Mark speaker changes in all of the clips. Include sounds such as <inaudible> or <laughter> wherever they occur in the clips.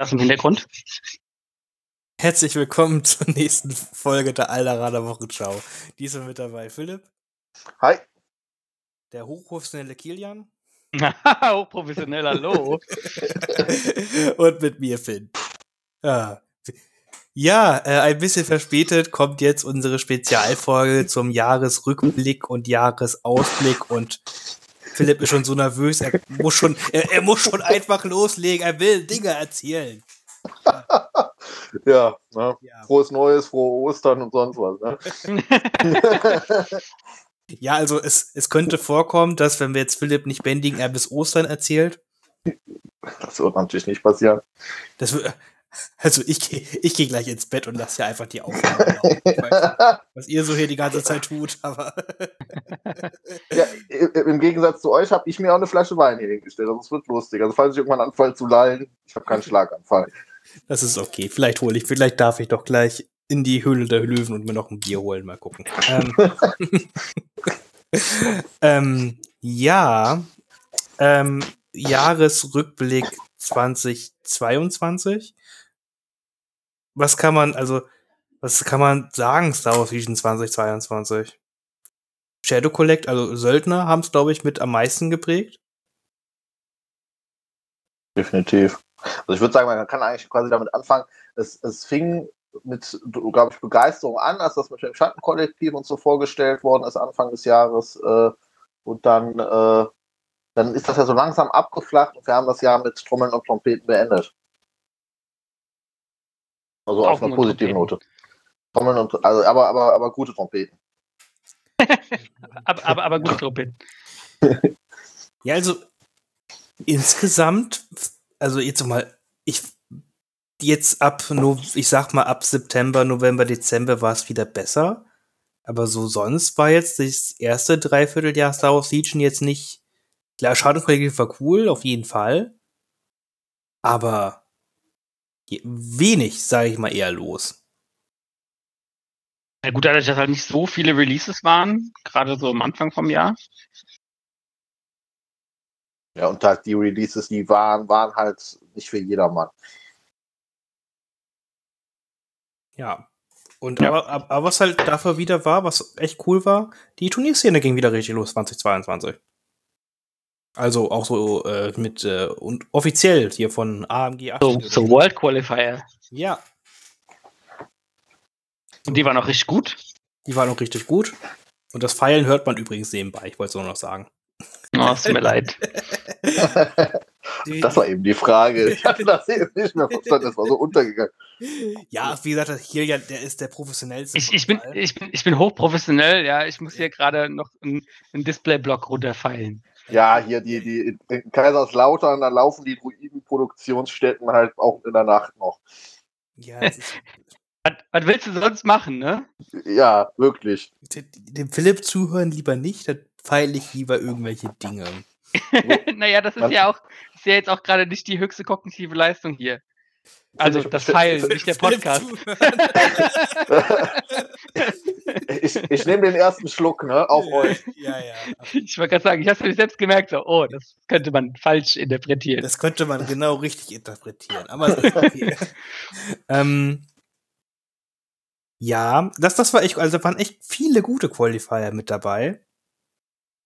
Speaker 1: Das im Hintergrund.
Speaker 2: Herzlich willkommen zur nächsten Folge der Alderader Wochenschau. Diesmal mit dabei Philipp,
Speaker 3: Hi.
Speaker 2: der hochprofessionelle Kilian <laughs>
Speaker 1: Hochprofessionell, hallo. <laughs>
Speaker 2: und mit mir Finn. Ja, ja äh, ein bisschen verspätet kommt jetzt unsere Spezialfolge zum Jahresrückblick und Jahresausblick und Philipp ist schon so nervös, er muss schon, er, er muss schon einfach loslegen, er will Dinge erzählen.
Speaker 3: Ja, ne?
Speaker 2: Ja.
Speaker 3: frohes Neues, frohe Ostern und sonst was. Ne? <laughs>
Speaker 2: Ja, also es, es könnte vorkommen, dass wenn wir jetzt Philipp nicht bändigen, er bis Ostern erzählt.
Speaker 3: das wird natürlich nicht passieren.
Speaker 2: Das wür- also ich gehe ich geh gleich ins Bett und lasse hier einfach die Aufnahme laufen. Nicht, was ihr so hier die ganze Zeit tut, aber <laughs>
Speaker 3: ja, Im Gegensatz zu euch habe ich mir auch eine Flasche Wein hier hingestellt. Also es wird lustig. Also falls ich irgendwann anfange zu lallen, ich habe keinen Schlaganfall.
Speaker 2: das ist okay. Vielleicht hole ich, vielleicht darf ich doch gleich in die Höhle der Löwen und mir noch ein Bier holen. Mal gucken. Ähm, <laughs> ähm, ja, ähm, Jahresrückblick 2022. Was kann man, also, was kann man sagen, Star Wars Vision 2022? Shadow Collect, also Söldner, haben es, glaube ich, mit am meisten geprägt.
Speaker 3: Definitiv. Also ich würde sagen, man kann eigentlich quasi damit anfangen. Es, es fing mit, glaube ich, Begeisterung an, als das mit dem Schattenkollektiv und so vorgestellt worden ist Anfang des Jahres. Äh, und dann, äh, dann ist das ja so langsam abgeflacht und wir haben das Jahr mit Trommeln und Trompeten beendet. Also auf positiven
Speaker 1: Trompeten.
Speaker 3: Note. Trommeln und also aber, aber, aber gute Trompeten. <laughs>
Speaker 1: aber, aber, aber gut, Trompeten. <laughs>
Speaker 2: Ja, also insgesamt, also jetzt mal, ich jetzt ab, ich sag mal ab September, November, Dezember war es wieder besser. Aber so sonst war jetzt das erste Dreivierteljahr Star Wars Legion jetzt nicht. Klar, Schadenkollektiv war cool, auf jeden Fall. Aber wenig, sage ich mal, eher los.
Speaker 1: Ja, gut, dadurch, dass halt nicht so viele Releases waren, gerade so am Anfang vom Jahr.
Speaker 3: Ja, und halt die Releases, die waren, waren halt nicht für jedermann.
Speaker 2: Ja. Und
Speaker 1: Ja.
Speaker 2: Aber, aber, aber was halt dafür wieder war, was echt cool war, die Turnierszene ging wieder richtig los 2022. Also auch so äh, mit äh, und offiziell hier von AMG 8.
Speaker 1: So, so World Qualifier.
Speaker 2: Ja,
Speaker 1: Und die waren auch richtig gut.
Speaker 2: die waren auch richtig gut. Und das Pfeilen hört man übrigens nebenbei, ich wollte es nur noch sagen.
Speaker 1: Oh, es tut mir leid. <laughs>
Speaker 3: Das war eben die Frage. <laughs> Ich hatte das eben nicht mehr verstanden, das war so untergegangen.
Speaker 2: ja, wie gesagt, hier ja, der ist der professionellste.
Speaker 1: Ich, ich, bin, ich, bin, ich bin hochprofessionell, ja. Ich muss hier gerade noch einen, einen Displayblock runterfeilen.
Speaker 3: Ja, hier die, die in Kaiserslautern, da laufen die Druiden-Produktionsstätten halt auch in der Nacht noch.
Speaker 2: ja, <laughs> es ist,
Speaker 1: Was, was willst du sonst machen, ne?
Speaker 3: Ja, wirklich.
Speaker 2: dem Philipp zuhören lieber nicht, dann feile ich lieber irgendwelche Dinge. <laughs>
Speaker 1: naja, das ist
Speaker 3: Was?
Speaker 1: ja auch, ist ja jetzt auch gerade nicht die höchste kognitive Leistung hier. Also das
Speaker 3: Philipp,
Speaker 1: nicht der Podcast. <laughs>
Speaker 3: ich ich nehme den ersten Schluck, ne? Auf euch.
Speaker 2: Ja, ja.
Speaker 1: Ich wollte gerade sagen, ich habe es selbst gemerkt, so, oh, das könnte man falsch interpretieren.
Speaker 2: Das könnte man genau richtig interpretieren. Aber okay. <laughs> ähm, ja, das, das war echt, also da waren echt viele gute Qualifier mit dabei.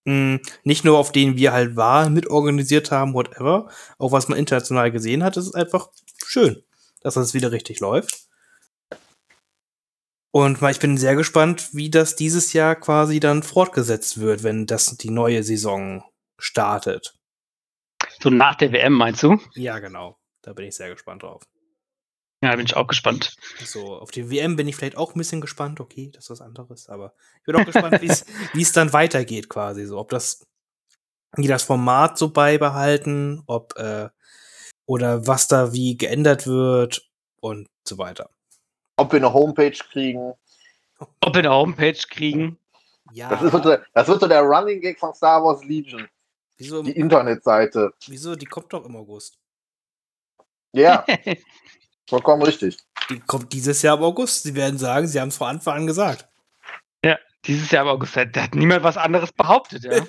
Speaker 2: Mm, nicht nur auf denen wir halt waren, mitorganisiert haben, whatever. Auch was man international gesehen hat, das ist einfach schön, dass das wieder richtig läuft. Und ich bin sehr gespannt, wie das dieses Jahr quasi dann fortgesetzt wird, wenn das die neue Saison startet.
Speaker 1: So nach der WM, meinst du?
Speaker 2: Ja, genau. Da bin ich sehr gespannt drauf.
Speaker 1: Ja, bin ich auch gespannt.
Speaker 2: So, auf die WM bin ich vielleicht auch ein bisschen gespannt. Okay, das ist was anderes, aber ich bin auch gespannt, wie <laughs> es dann weitergeht, quasi. So, ob das, die das Format so beibehalten, ob, äh, oder was da wie geändert wird und so weiter.
Speaker 3: Ob wir eine Homepage kriegen.
Speaker 1: Ob wir eine Homepage kriegen.
Speaker 2: Ja,
Speaker 3: Das, ist so der, das wird so der Running Gag von Star Wars Legion.
Speaker 2: wieso,
Speaker 3: Die Internetseite.
Speaker 2: wieso, die kommt doch im August.
Speaker 3: Ja, <laughs> vollkommen richtig.
Speaker 2: Die kommt dieses Jahr im August. Sie werden sagen, sie haben es vor Anfang an gesagt.
Speaker 1: Dieses Jahr im August, da hat niemand was anderes behauptet, ja.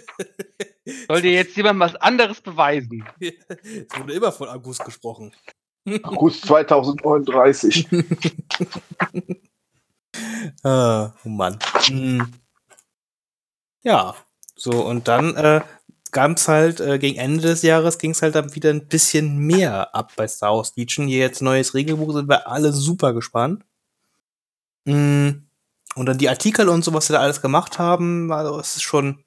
Speaker 1: <laughs> Soll dir jetzt jemand was anderes beweisen? <laughs>
Speaker 2: es wurde immer von August gesprochen.
Speaker 3: August 2039. <laughs>
Speaker 2: Ah, oh Mann. Hm. Ja, so und dann äh, es halt äh, gegen Ende des Jahres ging es halt dann wieder ein bisschen mehr ab bei Star Wars Legion. Hier jetzt neues Regelbuch sind wir alle super gespannt. Hm. Und dann die Artikel und so, was sie da alles gemacht haben, also es ist schon,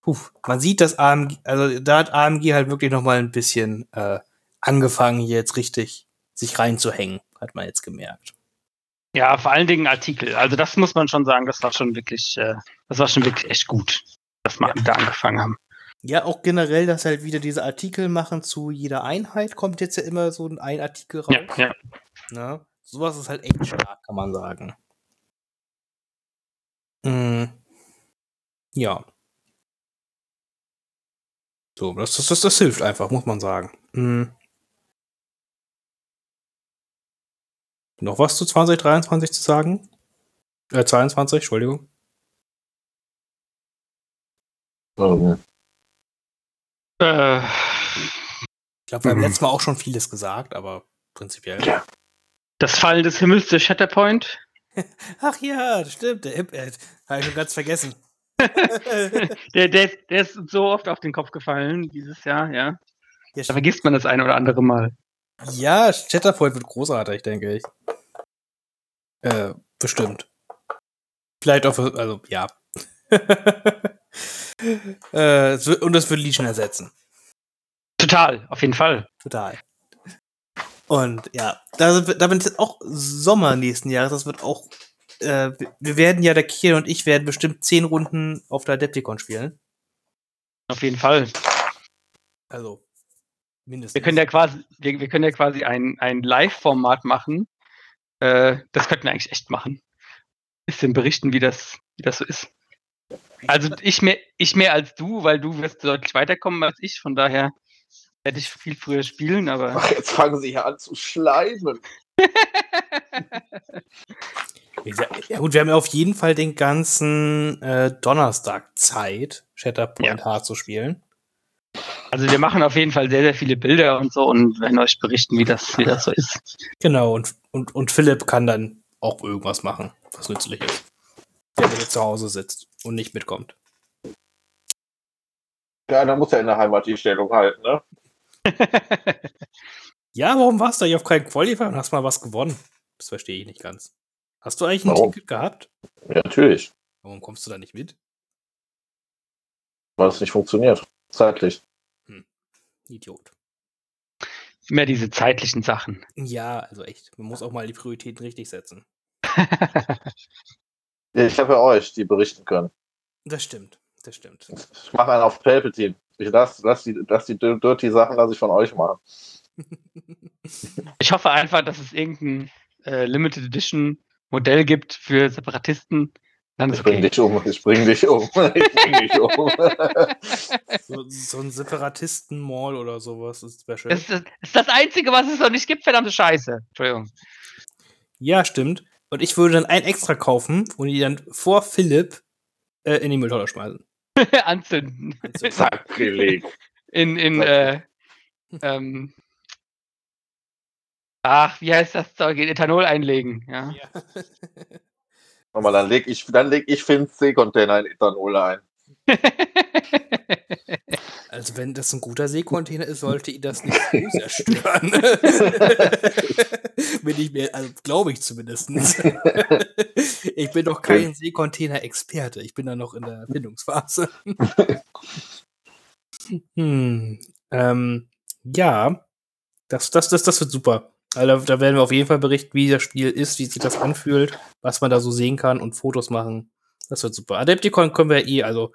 Speaker 2: puh, man sieht, dass AMG, also da hat AMG halt wirklich noch mal ein bisschen äh, angefangen, hier jetzt richtig sich reinzuhängen, hat man jetzt gemerkt.
Speaker 1: Ja, vor allen Dingen Artikel. Also das muss man schon sagen, das war schon wirklich, äh, das war schon wirklich echt gut, dass wir
Speaker 2: Ja.
Speaker 1: da angefangen haben.
Speaker 2: Ja, auch generell, dass halt wieder diese Artikel machen zu jeder Einheit, kommt jetzt ja immer so ein Artikel raus.
Speaker 1: Ja, ja.
Speaker 2: Ne? Sowas ist halt echt stark, kann man sagen. Mm. Ja. So, das, das, das, das hilft einfach, muss man sagen. Mm. Noch was zu 2023 zu sagen? Äh, 22, Entschuldigung.
Speaker 3: Ähm,
Speaker 1: Äh,
Speaker 2: Ich glaube, wir haben
Speaker 1: Mhm.
Speaker 2: letztes Mal auch schon vieles gesagt, aber prinzipiell.
Speaker 3: Ja.
Speaker 1: das Fallen des Himmels, der Shatterpoint. <laughs>
Speaker 2: Ach ja, stimmt, der äh, habe ich schon ganz vergessen. <laughs>
Speaker 1: der, der, ist- der ist so oft auf den Kopf gefallen dieses Jahr, ja.
Speaker 2: Ja,
Speaker 1: Da vergisst man das ein oder andere Mal.
Speaker 2: Ja, Chatterpoint wird großartig, denke ich. Äh, bestimmt. Vielleicht auch, für, also, ja. <laughs> äh, es wird, und das wird Legion ersetzen.
Speaker 1: Total, auf jeden Fall.
Speaker 2: Total. Und ja, da, da bin ich jetzt auch Sommer nächsten Jahres. Das wird auch. Äh, wir- wir werden ja, der Kiel und ich werden bestimmt zehn Runden auf der Adepticon spielen.
Speaker 1: Auf jeden Fall.
Speaker 2: Also, mindestens.
Speaker 1: Wir können ja quasi, wir, wir können ja quasi ein, ein Live-Format machen. Äh, das könnten wir eigentlich echt machen. Bisschen berichten, wie das, wie das so ist. Also ich mehr, ich mehr als du, weil du wirst deutlich weiterkommen als ich, von daher werde ich viel früher spielen, aber
Speaker 3: Ach, jetzt fangen sie hier an zu schleimen. <laughs>
Speaker 2: Ja gut, wir haben ja auf jeden Fall den ganzen äh, Donnerstag Zeit, Shatterpoint hart zu spielen.
Speaker 1: Also wir machen auf jeden Fall sehr, sehr viele Bilder und so und werden euch berichten, wie das, wie das so ist.
Speaker 2: Genau, und, und, und Philipp kann dann auch irgendwas machen, was nützlich ist. Wenn er jetzt zu Hause sitzt und nicht mitkommt.
Speaker 3: Ja, dann muss er in der Heimat die Stellung halten, ne? <laughs>
Speaker 2: Ja, warum warst du eigentlich auf keinen Qualifier und hast mal was gewonnen? Das verstehe ich nicht ganz. Hast du eigentlich ein
Speaker 3: Warum?
Speaker 2: Ticket gehabt?
Speaker 3: Ja, natürlich.
Speaker 2: Warum kommst du da nicht mit?
Speaker 3: Weil es nicht funktioniert. Zeitlich.
Speaker 2: Idiot.
Speaker 1: Immer diese zeitlichen Sachen.
Speaker 2: Ja, also echt. Man muss auch mal die Prioritäten richtig setzen. <laughs>
Speaker 3: Ich habe ja euch, die berichten können.
Speaker 2: Das stimmt. Das stimmt.
Speaker 3: Ich mache einen auf Palpatine. Ich lass, lass die, lass die Dirty Sachen lasse ich von euch machen.
Speaker 1: Ich hoffe einfach, dass es irgendein äh, Limited Edition Modell gibt für Separatisten. Dann
Speaker 3: Ich bring
Speaker 1: okay.
Speaker 3: dich um. Ich bring dich um. Ich bring dich um. <laughs>
Speaker 2: so, so ein Separatisten-Mall oder sowas ist schön.
Speaker 1: Das ist, das ist das Einzige, was es noch nicht gibt, verdammte Scheiße. Entschuldigung.
Speaker 2: Ja, stimmt. Und ich würde dann ein extra kaufen und die dann vor Philipp äh, in die Mülltonne schmeißen. <laughs>
Speaker 1: Anzünden.
Speaker 3: Sakrileg.
Speaker 1: In, in, äh, ähm, ach, wie heißt das Zeug? In Ethanol einlegen, ja.
Speaker 2: ja. <laughs>
Speaker 3: Nochmal, dann leg ich, dann leg ich Finns C-Container in Ethanol ein. <laughs>
Speaker 2: also wenn das ein guter Seekontainer ist, sollte ihn das nicht so sehr stören. <laughs> Bin ich mir, also glaube ich zumindest. <laughs> ich bin doch kein Seekontainer-Experte. Ich bin da noch in der Erfindungsphase. hm, ähm, ja, das, das, das, das wird super. Also, da werden wir auf jeden Fall berichten, wie das Spiel ist, wie sich das anfühlt, was man da so sehen kann und Fotos machen. Das wird super. Adepticon können wir eh, also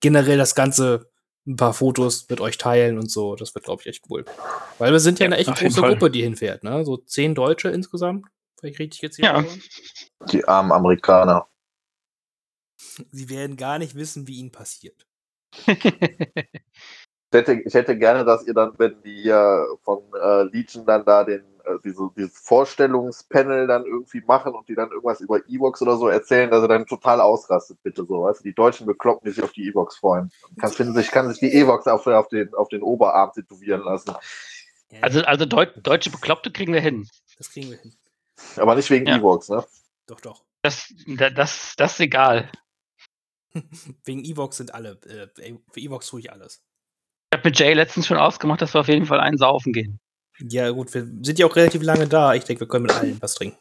Speaker 2: generell das Ganze, ein paar Fotos mit euch teilen und so. Das wird, glaube ich, echt cool. Weil wir sind ja,
Speaker 1: Ja,
Speaker 2: eine echt große
Speaker 1: Fall.
Speaker 2: Gruppe, die hinfährt, ne? So zehn Deutsche insgesamt, wenn ich richtig gezählt
Speaker 1: Ja.
Speaker 2: habe.
Speaker 3: Die armen Amerikaner.
Speaker 2: Sie werden gar nicht wissen, wie ihnen passiert.
Speaker 3: Ich hätte, ich hätte gerne, dass ihr dann, wenn die hier von äh, Legion dann da den, äh, diese, dieses Vorstellungspanel dann irgendwie machen und die dann irgendwas über Evox oder so erzählen, dass er dann total ausrastet, bitte so. Weißt du, die Deutschen bekloppen, die sich auf die Evox freuen. Kann, finden sich, kann sich die Evox auf, auf, den, auf den Oberarm tätowieren lassen.
Speaker 1: Also, also Deu deutsche Bekloppte kriegen wir hin.
Speaker 2: das kriegen wir hin.
Speaker 3: Aber nicht wegen
Speaker 1: Ja.
Speaker 3: Evox, ne?
Speaker 2: Doch, doch. <laughs>
Speaker 1: Das, da- das, das ist egal.
Speaker 2: Wegen Evox sind alle. Äh, für Evox tue ich alles.
Speaker 1: Ich habe mit Jay letztens schon ausgemacht, dass wir auf jeden Fall einen saufen gehen.
Speaker 2: Ja, gut, wir sind ja auch relativ lange da. Ich denke, wir können mit allen was trinken.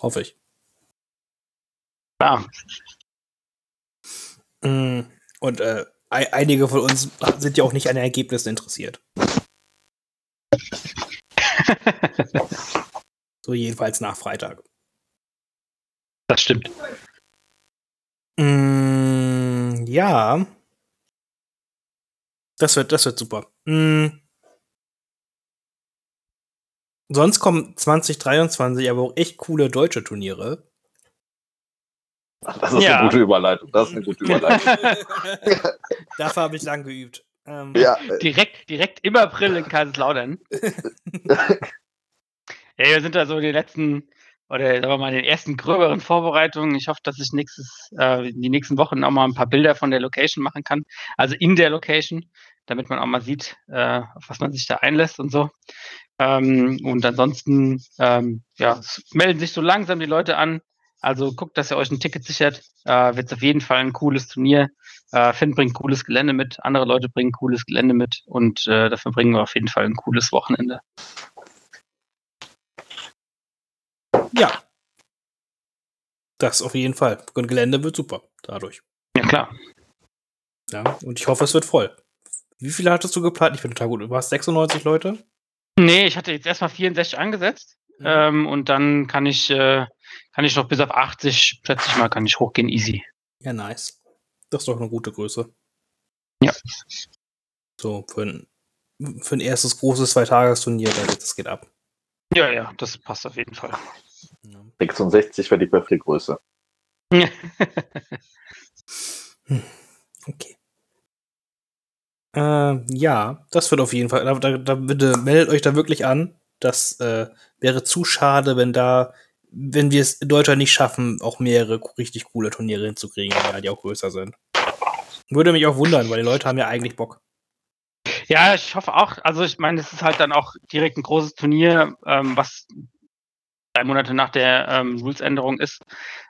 Speaker 2: Hoffe ich.
Speaker 1: Ja,
Speaker 2: Mm, Und äh, ei- einige von uns sind ja auch nicht an den Ergebnissen interessiert. <laughs> So jedenfalls nach Freitag.
Speaker 1: das stimmt.
Speaker 2: Mm, ja. Das wird, das wird super. Mm. Sonst kommen 2023 aber auch echt coole deutsche Turniere.
Speaker 3: Das ist
Speaker 1: Ja.
Speaker 3: eine gute Überleitung. Das ist eine gute Überleitung. <laughs>
Speaker 2: Dafür habe ich lang geübt. Ähm,
Speaker 3: ja, äh,
Speaker 1: direkt, direkt im April in Kaiserslautern. <laughs> Ja, wir sind da so in den letzten, oder sagen wir mal, in den ersten gröberen Vorbereitungen. Ich hoffe, dass ich nächstes, äh, die nächsten Wochen auch mal ein paar Bilder von der Location machen kann. Also in der Location, damit man auch mal sieht, äh, auf was man sich da einlässt und so. Ähm, und ansonsten, ähm, ja, melden sich so langsam die Leute an. Also guckt, dass ihr euch ein Ticket sichert. Äh, Wird auf jeden Fall ein cooles Turnier. Äh, Finn bringt cooles Gelände mit, andere Leute bringen cooles Gelände mit und äh, dafür bringen wir auf jeden Fall ein cooles Wochenende.
Speaker 2: ja. Das auf jeden Fall. Und Gelände wird super dadurch.
Speaker 1: Ja, klar.
Speaker 2: Ja. Und ich hoffe, es wird voll. Wie viele hattest du geplant? Ich bin total gut. Du warst 96 Leute?
Speaker 1: Nee, ich hatte jetzt erstmal 64 angesetzt ähm, und dann kann ich, äh, kann ich noch bis auf 80, schätze ich mal, kann ich hochgehen, easy.
Speaker 2: Ja, nice. Das ist doch eine gute Größe.
Speaker 1: Ja.
Speaker 2: So, für ein, für ein erstes großes Zweitagesturnier, das geht ab.
Speaker 1: Ja, ja, das passt auf jeden Fall.
Speaker 2: Ja.
Speaker 3: 66 wäre die perfekte Größe. <laughs>
Speaker 2: Okay. Äh, ja, das wird auf jeden Fall. Da, da, da bitte meldet euch da wirklich an. Das äh, wäre zu schade, wenn da, wenn wir es in Deutschland nicht schaffen, auch mehrere richtig coole Turniere hinzukriegen, die auch größer sind. Würde mich auch wundern, weil die Leute haben ja eigentlich Bock.
Speaker 1: Ja, ich hoffe auch. Also ich meine, es ist halt dann auch direkt ein großes Turnier, ähm, was drei Monate nach der ähm, Rules-Änderung ist.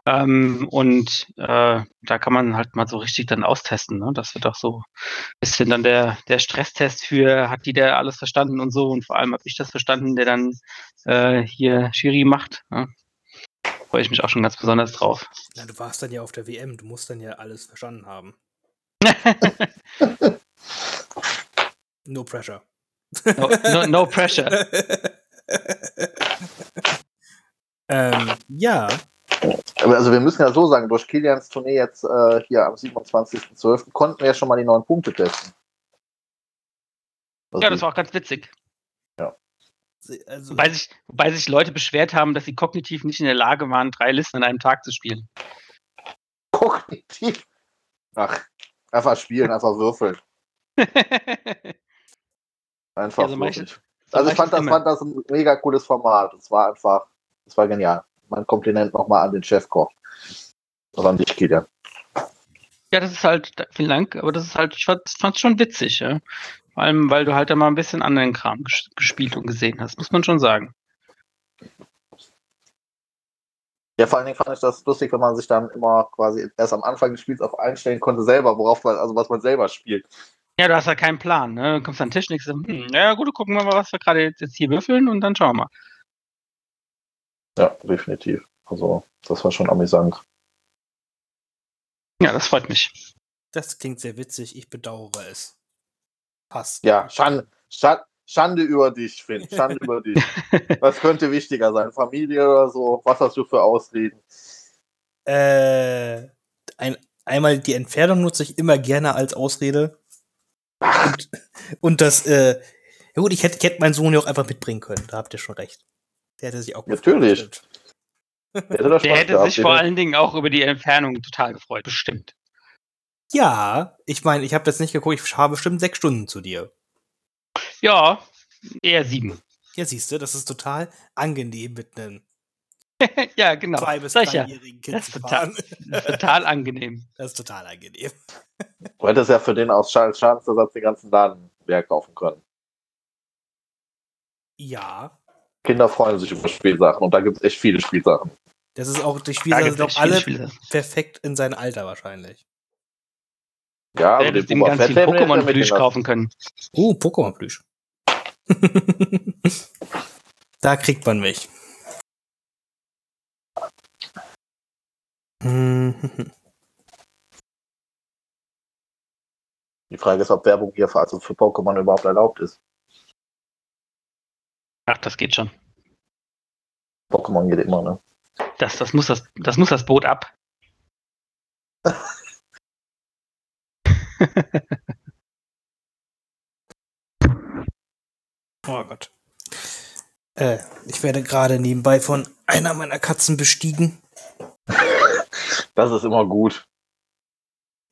Speaker 1: Ähm, und äh, da kann man halt mal so richtig dann austesten. Ne? Das wird auch so ein bisschen dann der, der Stresstest für, hat die der alles verstanden und so. Und vor allem habe ich das verstanden, der dann äh, hier Schiri macht. Ne? Freue ich mich auch schon ganz besonders drauf.
Speaker 2: Na, du warst dann ja auf der WM, du musst dann ja alles verstanden haben. <laughs> No pressure.
Speaker 1: No, no, no pressure. <laughs>
Speaker 2: ähm, ja,
Speaker 3: Also wir müssen ja so sagen, durch Kilians Tournee jetzt äh, hier am 27.12. konnten wir ja schon mal die neuen Punkte testen. Also
Speaker 1: Ja, das war auch ganz witzig.
Speaker 2: also,
Speaker 1: Wobei sich, wobei sich Leute beschwert haben, dass sie kognitiv nicht in der Lage waren, drei Listen an einem Tag zu spielen.
Speaker 3: kognitiv. Ach, einfach spielen, einfach würfeln. <laughs> Einfach
Speaker 1: Ja, so ich-. So
Speaker 3: Also ich fand das, fand das ein mega cooles Format. Es war einfach, es war genial. Mein Kompliment nochmal an den Chefkoch. Oder an dich, Kilian.
Speaker 1: Ja, das ist halt, vielen Dank, aber das ist halt, ich fand es schon witzig, ja. Vor allem, weil du halt da mal ein bisschen anderen Kram ges gespielt und gesehen hast, muss man schon sagen.
Speaker 3: Ja, vor allen Dingen fand ich das lustig, wenn man sich dann immer quasi erst am Anfang des Spiels auf einstellen konnte, selber, worauf man, also was man selber spielt.
Speaker 1: Ja, du hast halt keinen Plan, ne? Du kommst an den Tisch und denkst, hm, ja gut, gucken wir mal, was wir gerade jetzt hier würfeln und dann schauen wir mal.
Speaker 3: Ja, definitiv. Also, das war schon amüsant.
Speaker 1: Ja, das freut mich.
Speaker 2: das klingt sehr witzig, ich bedauere es. Passt.
Speaker 3: Ja, Schande, Schande, Schande über dich, Finn. Schande <laughs> über dich. Was könnte wichtiger sein? Familie oder so? Was hast du für Ausreden?
Speaker 2: Äh, ein, einmal die Entfernung nutze ich immer gerne als Ausrede. Und, und das, äh, ja gut, ich hätte, ich hätte meinen Sohn ja auch einfach mitbringen können, da habt ihr schon recht. Der hätte sich auch
Speaker 3: Natürlich.
Speaker 2: gefreut.
Speaker 3: Wer hätte das
Speaker 1: Der hätte sich vor allen Dingen auch über die Entfernung total gefreut, bestimmt.
Speaker 2: Ja, ich meine, ich habe jetzt nicht geguckt, ich habe bestimmt sechs Stunden zu dir.
Speaker 1: Ja, eher sieben.
Speaker 2: Ja, siehst du, das ist total angenehm mit einem <laughs>
Speaker 1: ja, genau.
Speaker 2: zwei- bis
Speaker 1: ja.
Speaker 2: dreijährigen Kind
Speaker 1: Das ist total,
Speaker 2: fahren. <laughs>
Speaker 1: total angenehm.
Speaker 2: Das ist total angenehm.
Speaker 3: Du hättest ja für den aus Schadensersatz den ganzen Laden leer kaufen können.
Speaker 2: Ja.
Speaker 3: Kinder freuen sich über Spielsachen und da gibt es echt viele Spielsachen.
Speaker 2: Das ist auch, die Spielsachen sind auch alle
Speaker 1: Spiele.
Speaker 2: perfekt in sein Alter wahrscheinlich.
Speaker 3: Ja, also
Speaker 1: du
Speaker 3: den
Speaker 1: ihm
Speaker 3: Boba
Speaker 1: ganz viel
Speaker 3: Fett hätten wir jetzt
Speaker 1: Pokémon-Plüsch kaufen können.
Speaker 2: Uh, Pokémon-Plüsch. <laughs> da kriegt man mich.
Speaker 3: Die Frage ist, ob Werbung hier für, also für Pokémon überhaupt erlaubt ist.
Speaker 1: Ach, das geht schon.
Speaker 3: Pokémon geht immer, ne?
Speaker 1: Das, das, muss das, das muss das Boot ab. <laughs>
Speaker 2: Oh Gott. Äh, ich werde gerade nebenbei von einer meiner Katzen bestiegen. <laughs>
Speaker 3: Das ist immer gut.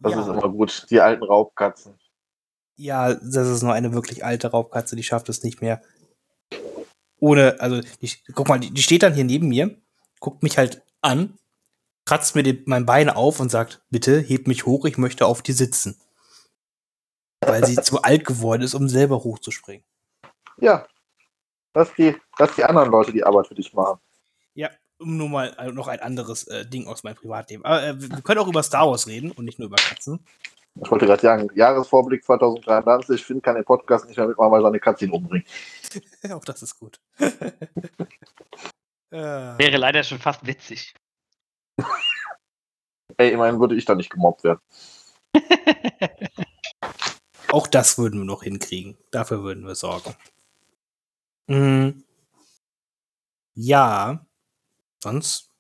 Speaker 3: Das
Speaker 2: ja.
Speaker 3: ist immer gut. Die alten Raubkatzen.
Speaker 2: Ja, das ist nur eine wirklich alte Raubkatze, die schafft es nicht mehr. Ohne, also, die, guck mal, die, die steht dann hier neben mir, guckt mich halt an, kratzt mir den, mein Bein auf und sagt, bitte heb mich hoch, ich möchte auf dir sitzen. Weil sie zu alt geworden ist, um selber hochzuspringen.
Speaker 3: Ja. Lass die, lass die anderen Leute die Arbeit für dich machen.
Speaker 2: Ja, um nur mal äh, noch ein anderes äh, Ding aus meinem Privatleben. Aber äh, wir können auch über Star Wars reden und nicht nur über Katzen.
Speaker 3: Ich wollte gerade sagen, Jahresvorblick 2023. Finn kann den Podcast nicht mehr mitmachen, weil seine Katze ihn umbringt. <laughs>
Speaker 2: auch das ist gut. <laughs> äh,
Speaker 1: Wäre leider schon fast witzig. <laughs>
Speaker 3: Ey, immerhin würde ich da nicht gemobbt werden.
Speaker 2: Auch das würden wir noch hinkriegen. Dafür würden wir sorgen. Mm. Ja. Sonst.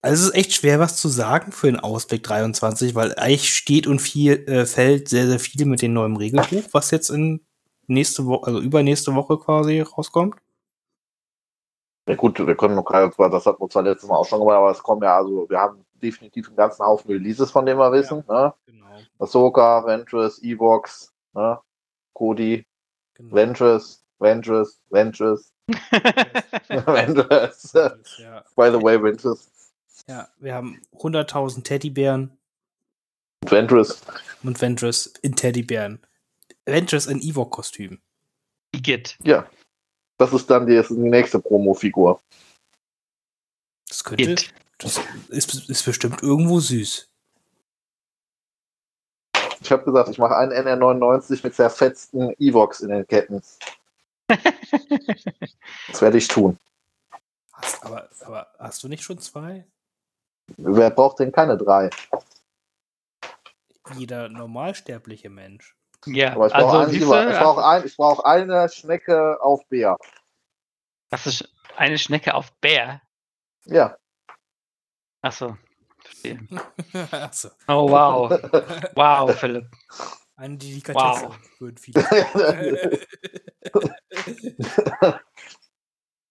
Speaker 2: Also es ist echt schwer, was zu sagen für den Ausblick 23, weil eigentlich steht und viel, äh, fällt sehr, sehr viel mit dem neuen Regelbuch, was jetzt in nächste Woche, also übernächste Woche quasi rauskommt.
Speaker 3: Ja gut, wir können noch gerade, das hatten wir zwar letztes Mal auch schon gemacht, aber es kommen ja, also wir haben definitiv einen ganzen Haufen Releases, von denen wir wissen. Ne?
Speaker 2: Genau.
Speaker 3: Ahsoka, Ventress, Evox, ne? Cody,
Speaker 2: genau.
Speaker 3: Ventress, Ventress, Ventress, Ventress.
Speaker 2: ja.
Speaker 3: By the way, Ventress.
Speaker 2: Ja, wir haben 100.000 Teddybären
Speaker 3: Ventress.
Speaker 2: und Ventress in Teddybären. Ventress in Ewok-Kostüm.
Speaker 1: Igitt.
Speaker 3: Ja. Das ist dann die, die nächste Promo-Figur.
Speaker 2: Das könnte,
Speaker 1: Igitt.
Speaker 2: das ist, ist bestimmt irgendwo süß.
Speaker 3: Ich habe gesagt, ich mache einen NR99 mit zerfetzten Evox in den Ketten. <laughs> Das werde ich tun.
Speaker 2: Hast, aber, aber hast du nicht schon zwei?
Speaker 3: Wer braucht denn keine drei?
Speaker 2: Jeder normalsterbliche Mensch.
Speaker 1: Ja,
Speaker 3: Aber ich brauche
Speaker 1: also
Speaker 3: ein,
Speaker 1: siehste,
Speaker 3: ich brauch ein, ich brauch eine Schnecke auf Bär.
Speaker 1: das ist eine Schnecke auf Bär.
Speaker 3: Ja.
Speaker 1: Achso. Verstehe. <laughs>
Speaker 2: Achso.
Speaker 1: Oh, wow. Wow, <laughs> Philipp.
Speaker 2: Eine Delikatesse,
Speaker 1: Wow.
Speaker 2: würden viele.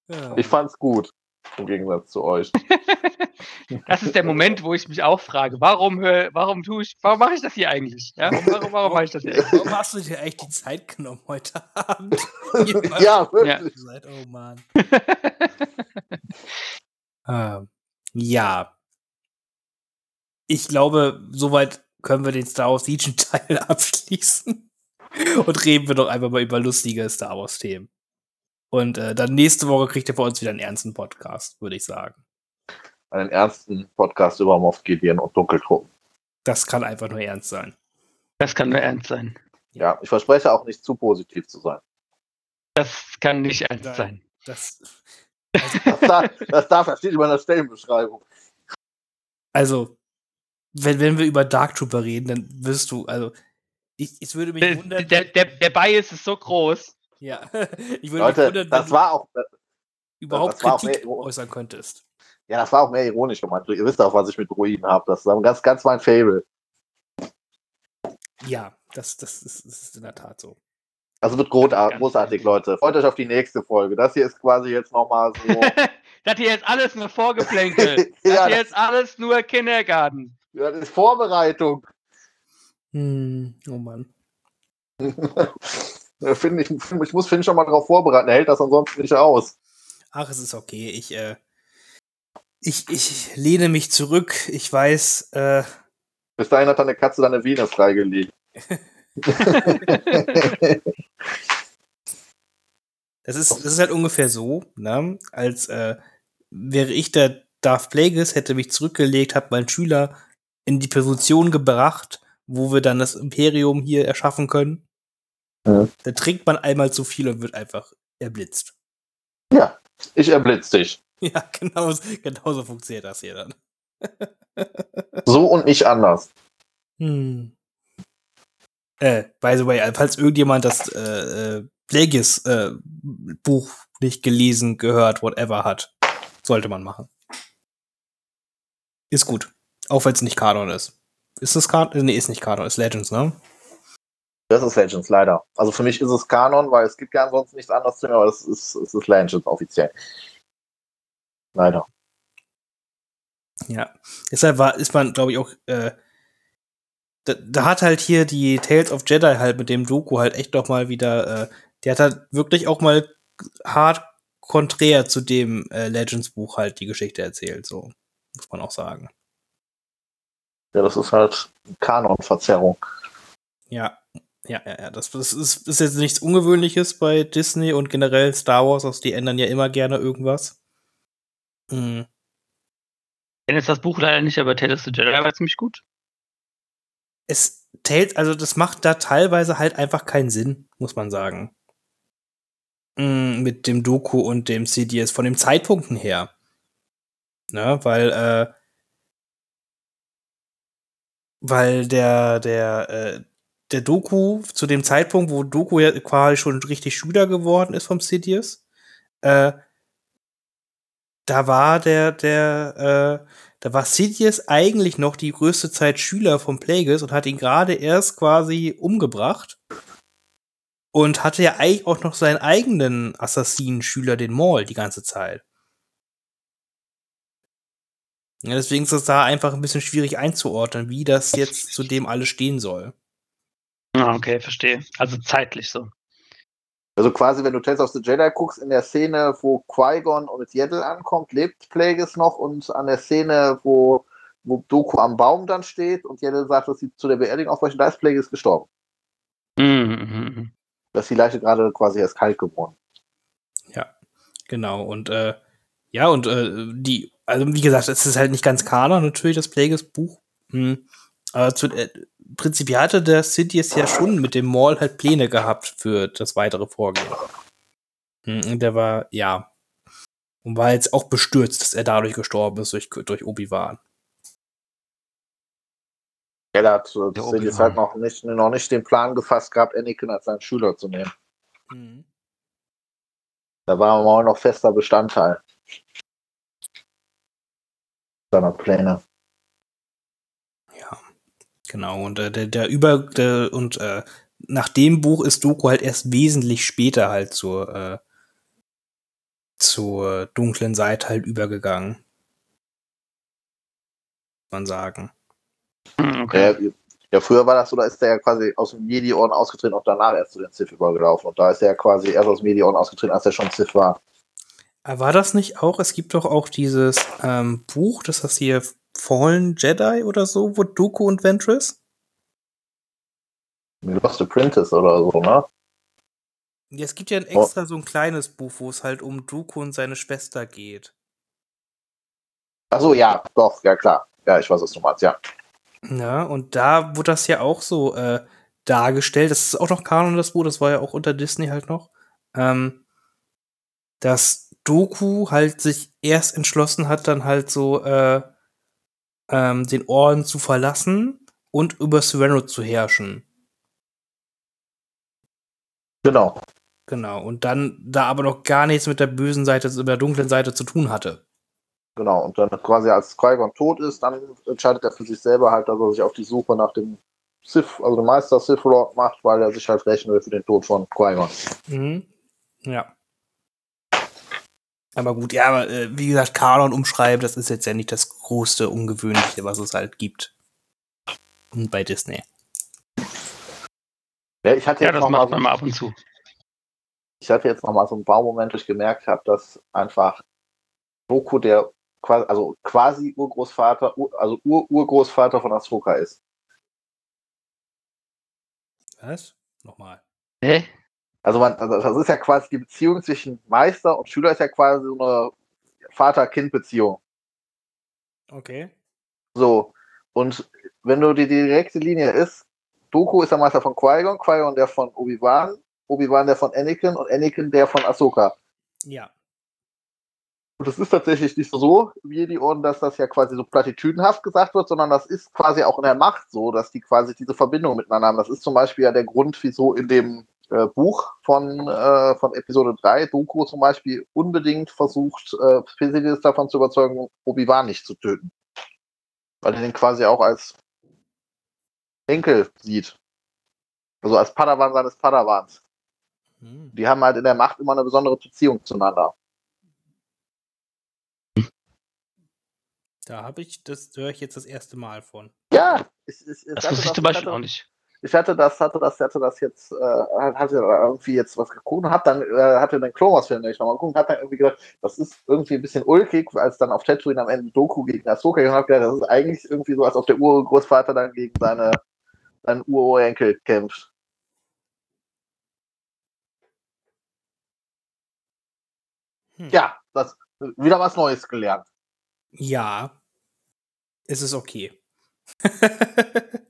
Speaker 2: <laughs>
Speaker 3: ich fand's gut. Im Gegensatz zu euch. <laughs>
Speaker 1: Das ist der Moment, wo ich mich auch frage, warum warum tue ich, warum mache ich das hier eigentlich? Ja, warum, warum mache ich das hier eigentlich?
Speaker 2: Warum hast du dir echt die Zeit genommen heute Abend? <laughs>
Speaker 3: Ja, <laughs> wirklich.
Speaker 2: Seid, oh Mann. ähm, ja. Ich glaube, soweit können wir den Star Wars Legion Teil abschließen. Und reden wir doch einfach mal über lustige Star Wars Themen. Und äh, dann nächste Woche kriegt ihr bei uns wieder einen ernsten Podcast, würde ich sagen.
Speaker 3: Einen ernsten Podcast über Moff Gideon und Dunkeltruppen.
Speaker 2: Das kann einfach nur ernst sein.
Speaker 1: Das kann nur ernst sein.
Speaker 3: Ja, ich verspreche auch nicht zu positiv zu sein.
Speaker 1: Das kann nicht ernst
Speaker 2: Nein.
Speaker 1: sein.
Speaker 2: Das,
Speaker 3: Das darf, das, darf, das steht in meiner Stellenbeschreibung.
Speaker 2: also, wenn, wenn wir über Dark Trooper reden, dann wirst du, also, ich, ich würde mich
Speaker 1: Der,
Speaker 2: wundern,
Speaker 1: der, der, der Bias ist so groß.
Speaker 2: Ja, <laughs> ich würde
Speaker 3: Leute,
Speaker 2: mich wundern,
Speaker 3: das war auch,
Speaker 2: überhaupt
Speaker 3: das war auch
Speaker 2: Kritik
Speaker 3: mehr-
Speaker 2: äußern könntest.
Speaker 3: ja, das war auch mehr ironisch gemeint. Ihr wisst auch, was ich mit Druiden habe. Das ist ganz, ganz mein Fable.
Speaker 2: Ja, das, das, ist, das ist in der Tat so.
Speaker 3: Also wird großartig, großartig. Leute. Freut euch auf die nächste Folge. Das hier ist quasi jetzt nochmal so. <laughs>
Speaker 1: das hier jetzt alles nur Vorgeplänkel. <laughs> Das
Speaker 3: ja,
Speaker 1: hier
Speaker 3: das,
Speaker 1: jetzt alles nur Kindergarten.
Speaker 3: das ist Vorbereitung.
Speaker 2: Hm, oh Mann.
Speaker 3: Ja, Finn, ich, ich muss Finn schon mal darauf vorbereiten. Er hält das ansonsten nicht aus.
Speaker 2: Ach, es ist okay. Ich, äh, ich, ich lehne mich zurück. Ich weiß, äh,
Speaker 3: Bis dahin hat deine Katze deine Vene freigelegt. <laughs>
Speaker 2: Das ist, das ist halt ungefähr so, ne? als äh, wäre ich der Darth Plagueis, hätte mich zurückgelegt, habe meinen Schüler in die Position gebracht, wo wir dann das Imperium hier erschaffen können.
Speaker 3: Mhm.
Speaker 2: Da trinkt man einmal zu viel und wird einfach erblitzt.
Speaker 3: Ja, ich erblitz dich. <laughs>
Speaker 2: Ja, genau, genau so funktioniert das hier dann. <laughs>
Speaker 3: So und nicht anders.
Speaker 2: Hm. Äh, by the way, falls irgendjemand das äh, äh, Plagueis äh, Buch nicht gelesen, gehört, whatever hat, sollte man machen. Ist gut. Auch wenn es nicht Kanon ist. Ist es Kanon? Nee, ist nicht Kanon, ist Legends, ne?
Speaker 3: Das ist Legends, leider. Also für mich ist es Kanon, weil es gibt ja ansonsten nichts anderes zu mir, aber es ist, es ist Legends offiziell. Leider.
Speaker 2: Ja. Deshalb war, ist man, glaube ich, auch, äh, da, da, hat halt hier die Tales of Jedi halt mit dem Doku halt echt doch mal wieder, äh, der hat halt wirklich auch mal hart konträr zu dem äh, Legends-Buch halt die Geschichte erzählt, so. Muss man auch sagen.
Speaker 3: Ja, das ist halt Kanon-Verzerrung.
Speaker 2: Ja, ja, ja, ja. Das, das ist, ist, jetzt nichts Ungewöhnliches bei Disney und generell Star Wars, also die ändern ja immer gerne irgendwas.
Speaker 1: Mhm. Ich kenne jetzt das Buch leider nicht, aber Tales of the Jedi war ziemlich gut.
Speaker 2: Es Tales, also das macht da teilweise halt einfach keinen Sinn, muss man sagen. Mhm, mit dem Doku und dem CDS von den Zeitpunkten her. Ne, weil, äh, weil der, der, äh, der Doku zu dem Zeitpunkt, wo Doku ja quasi schon richtig Schüler geworden ist vom Sidious, äh, da war der, der, äh, da war Sidious eigentlich noch die größte Zeit Schüler vom Plagueis und hat ihn gerade erst quasi umgebracht. Und hatte ja eigentlich auch noch seinen eigenen Assassinenschüler, den Maul, die ganze Zeit. Ja, deswegen ist es da einfach ein bisschen schwierig einzuordnen, wie das jetzt zu dem alles stehen soll.
Speaker 1: Ah, okay, verstehe. Also zeitlich so.
Speaker 3: Also quasi, wenn du Tales of the Jedi guckst, in der Szene, wo Qui-Gon und Jeddel ankommt, lebt Plagueis noch und an der Szene, wo, wo Doku am Baum dann steht und Jeddel sagt, dass sie zu der Beerdigung aufbrechen, da ist Plagueis gestorben.
Speaker 1: Mhm.
Speaker 3: Da ist die Leiche gerade quasi erst kalt geworden.
Speaker 2: Ja, genau. Und äh, ja, und äh, die, also wie gesagt, es ist halt nicht ganz Kanon, natürlich, das Plagueis-Buch. Hm. Aber zu, äh, prinzipiell hatte der Sidious ja schon mit dem Maul halt Pläne gehabt für das weitere Vorgehen. Hm, und der war, ja. Und war jetzt auch bestürzt, dass er dadurch gestorben ist, durch, durch Obi-Wan.
Speaker 3: Ja, da hat Sidious halt noch nicht, noch nicht den Plan gefasst gehabt, Anakin als seinen Schüler zu nehmen. Mhm. Da war Maul noch fester Bestandteil seiner Pläne.
Speaker 2: Genau, und äh, der, der über der, und äh, nach dem Buch ist Doku halt erst wesentlich später halt zur, äh, zur dunklen Seite halt übergegangen. Muss man sagen.
Speaker 3: Hm, okay. Ja, ja, früher war das so, da ist der ja quasi aus dem Jedi-Orden ausgetreten und danach erst zu den Sith übergelaufen. Und da ist er ja quasi erst aus dem Jedi-Orden ausgetreten, als er schon Sith war.
Speaker 2: War das nicht auch? Es gibt doch auch dieses ähm, Buch, das heißt hier Fallen Jedi oder so, wo Dooku und Ventress?
Speaker 3: Lost Apprentice oder so, ne?
Speaker 2: Ja, es gibt ja ein extra oh. so ein kleines Buch, wo es halt um Dooku und seine Schwester geht.
Speaker 3: Achso, ja, doch, ja klar. Ja, ich weiß, was du meinst, ja.
Speaker 2: Ja, und da wurde das ja auch so äh, dargestellt. Das ist auch noch Kanon, das Buch, das war ja auch unter Disney halt noch. Ähm, dass Doku halt sich erst entschlossen hat, dann halt so äh, ähm, den Orden zu verlassen und über Sereno zu herrschen.
Speaker 3: Genau.
Speaker 2: Genau. Und dann da aber noch gar nichts mit der bösen Seite, mit der dunklen Seite zu tun hatte.
Speaker 3: Genau. Und dann quasi als Qui-Gon tot ist, dann entscheidet er für sich selber halt, dass er sich auf die Suche nach dem Sith, also dem Meister Sith Lord macht, weil er sich halt rächen will für den Tod von Qui-Gon.
Speaker 2: Mhm. Ja. Aber gut, ja, aber äh, wie gesagt, Kanon umschreiben, das ist jetzt ja nicht das größte Ungewöhnliche, was es halt gibt. Und bei Disney.
Speaker 3: Ja, ich hatte
Speaker 1: ja, das macht man mal ab und zu.
Speaker 3: Ich hatte jetzt noch mal so ein paar Momente, wo ich gemerkt habe, dass einfach Goku der quasi, also quasi Urgroßvater, also Ur-Urgroßvater von Asuka ist.
Speaker 2: Was? Nochmal.
Speaker 1: Hä?
Speaker 3: Also, man, also das ist ja quasi die Beziehung zwischen Meister und Schüler ist ja quasi so eine Vater-Kind-Beziehung.
Speaker 2: Okay.
Speaker 3: So. Und wenn du die direkte Linie ist, Doku ist der Meister von Qui-Gon, Qui-Gon der von Obi-Wan, Obi-Wan der von Anakin und Anakin der von Ahsoka.
Speaker 2: Ja.
Speaker 3: Und es ist tatsächlich nicht so wie die Orden, dass das ja quasi so platitüdenhaft gesagt wird, sondern das ist quasi auch in der Macht so, dass die quasi diese Verbindung miteinander haben. Das ist zum Beispiel ja der Grund, wieso in dem äh, Buch von, äh, von Episode 3 Doku zum Beispiel unbedingt versucht, äh, Sidious davon zu überzeugen, Obi-Wan nicht zu töten. Weil er den quasi auch als Enkel sieht. Also als Padawan seines Padawans.
Speaker 2: Hm.
Speaker 3: Die haben halt in der Macht immer eine besondere Beziehung zueinander.
Speaker 2: Da habe ich, das höre ich jetzt das erste Mal von.
Speaker 3: Ja, ich, ich, ich
Speaker 1: Das wusste ich zum Beispiel auch nicht.
Speaker 3: Ich hatte das, hatte das, hatte das jetzt, äh, hatte irgendwie jetzt was geguckt und hab dann, äh, hatte den Clone Wars Film nämlich nochmal geguckt und hab dann irgendwie gedacht, das ist irgendwie ein bisschen ulkig, als dann auf Tatooine am Ende Doku gegen Ahsoka und hab gedacht, das ist eigentlich irgendwie so, als ob der Urgroßvater dann gegen seine, seinen Urenkel kämpft.
Speaker 2: Hm.
Speaker 3: Ja, das, wieder was Neues gelernt.
Speaker 2: Ja. Es ist okay. <laughs>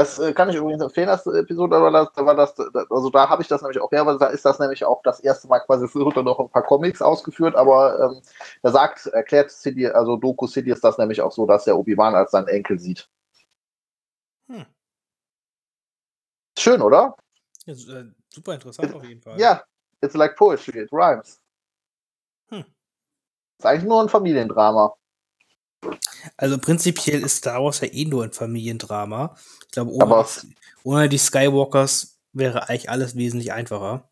Speaker 3: Das äh, kann ich übrigens empfehlen, das Episode, aber das, da war das, da- also da habe ich das nämlich auch her, weil da ist das nämlich auch das erste Mal quasi es wird noch ein paar Comics ausgeführt, aber ähm, da sagt, erklärt City, also Doku City ist das nämlich auch so, dass er Obi-Wan als seinen Enkel sieht.
Speaker 2: Hm.
Speaker 3: Schön, oder?
Speaker 2: Ja, äh, super interessant auf jeden Fall.
Speaker 3: Ja, it's like poetry, it rhymes.
Speaker 2: Hm.
Speaker 3: Ist eigentlich nur ein Familiendrama.
Speaker 2: Also prinzipiell ist Star Wars ja eh nur ein Familiendrama. Ich glaube, ohne, ohne die Skywalkers wäre eigentlich alles wesentlich einfacher.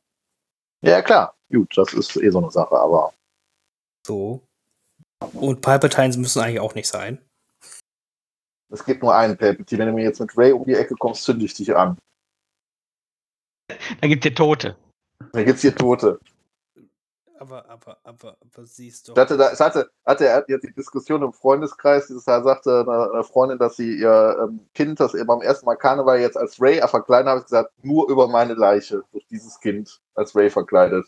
Speaker 3: Ja, klar. Gut, das ist eh so eine Sache, aber
Speaker 2: So. Und Palpatines müssen eigentlich auch nicht sein.
Speaker 3: es gibt nur einen Palpatine. Wenn du mir jetzt mit Ray um die Ecke kommst, zünde ich dich an.
Speaker 1: Dann gibt es hier Tote.
Speaker 3: Dann gibt's hier Tote.
Speaker 2: Aber, aber, aber, aber sie ist doch.
Speaker 3: Hatte, da, hatte, hatte er jetzt die Diskussion im Freundeskreis, dieses Jahr sagte eine, Freundin, dass sie ihr ähm, Kind, das beim ersten Mal Karneval jetzt als Ray verkleidet, habe ich gesagt, nur über meine Leiche durch dieses Kind als Ray verkleidet.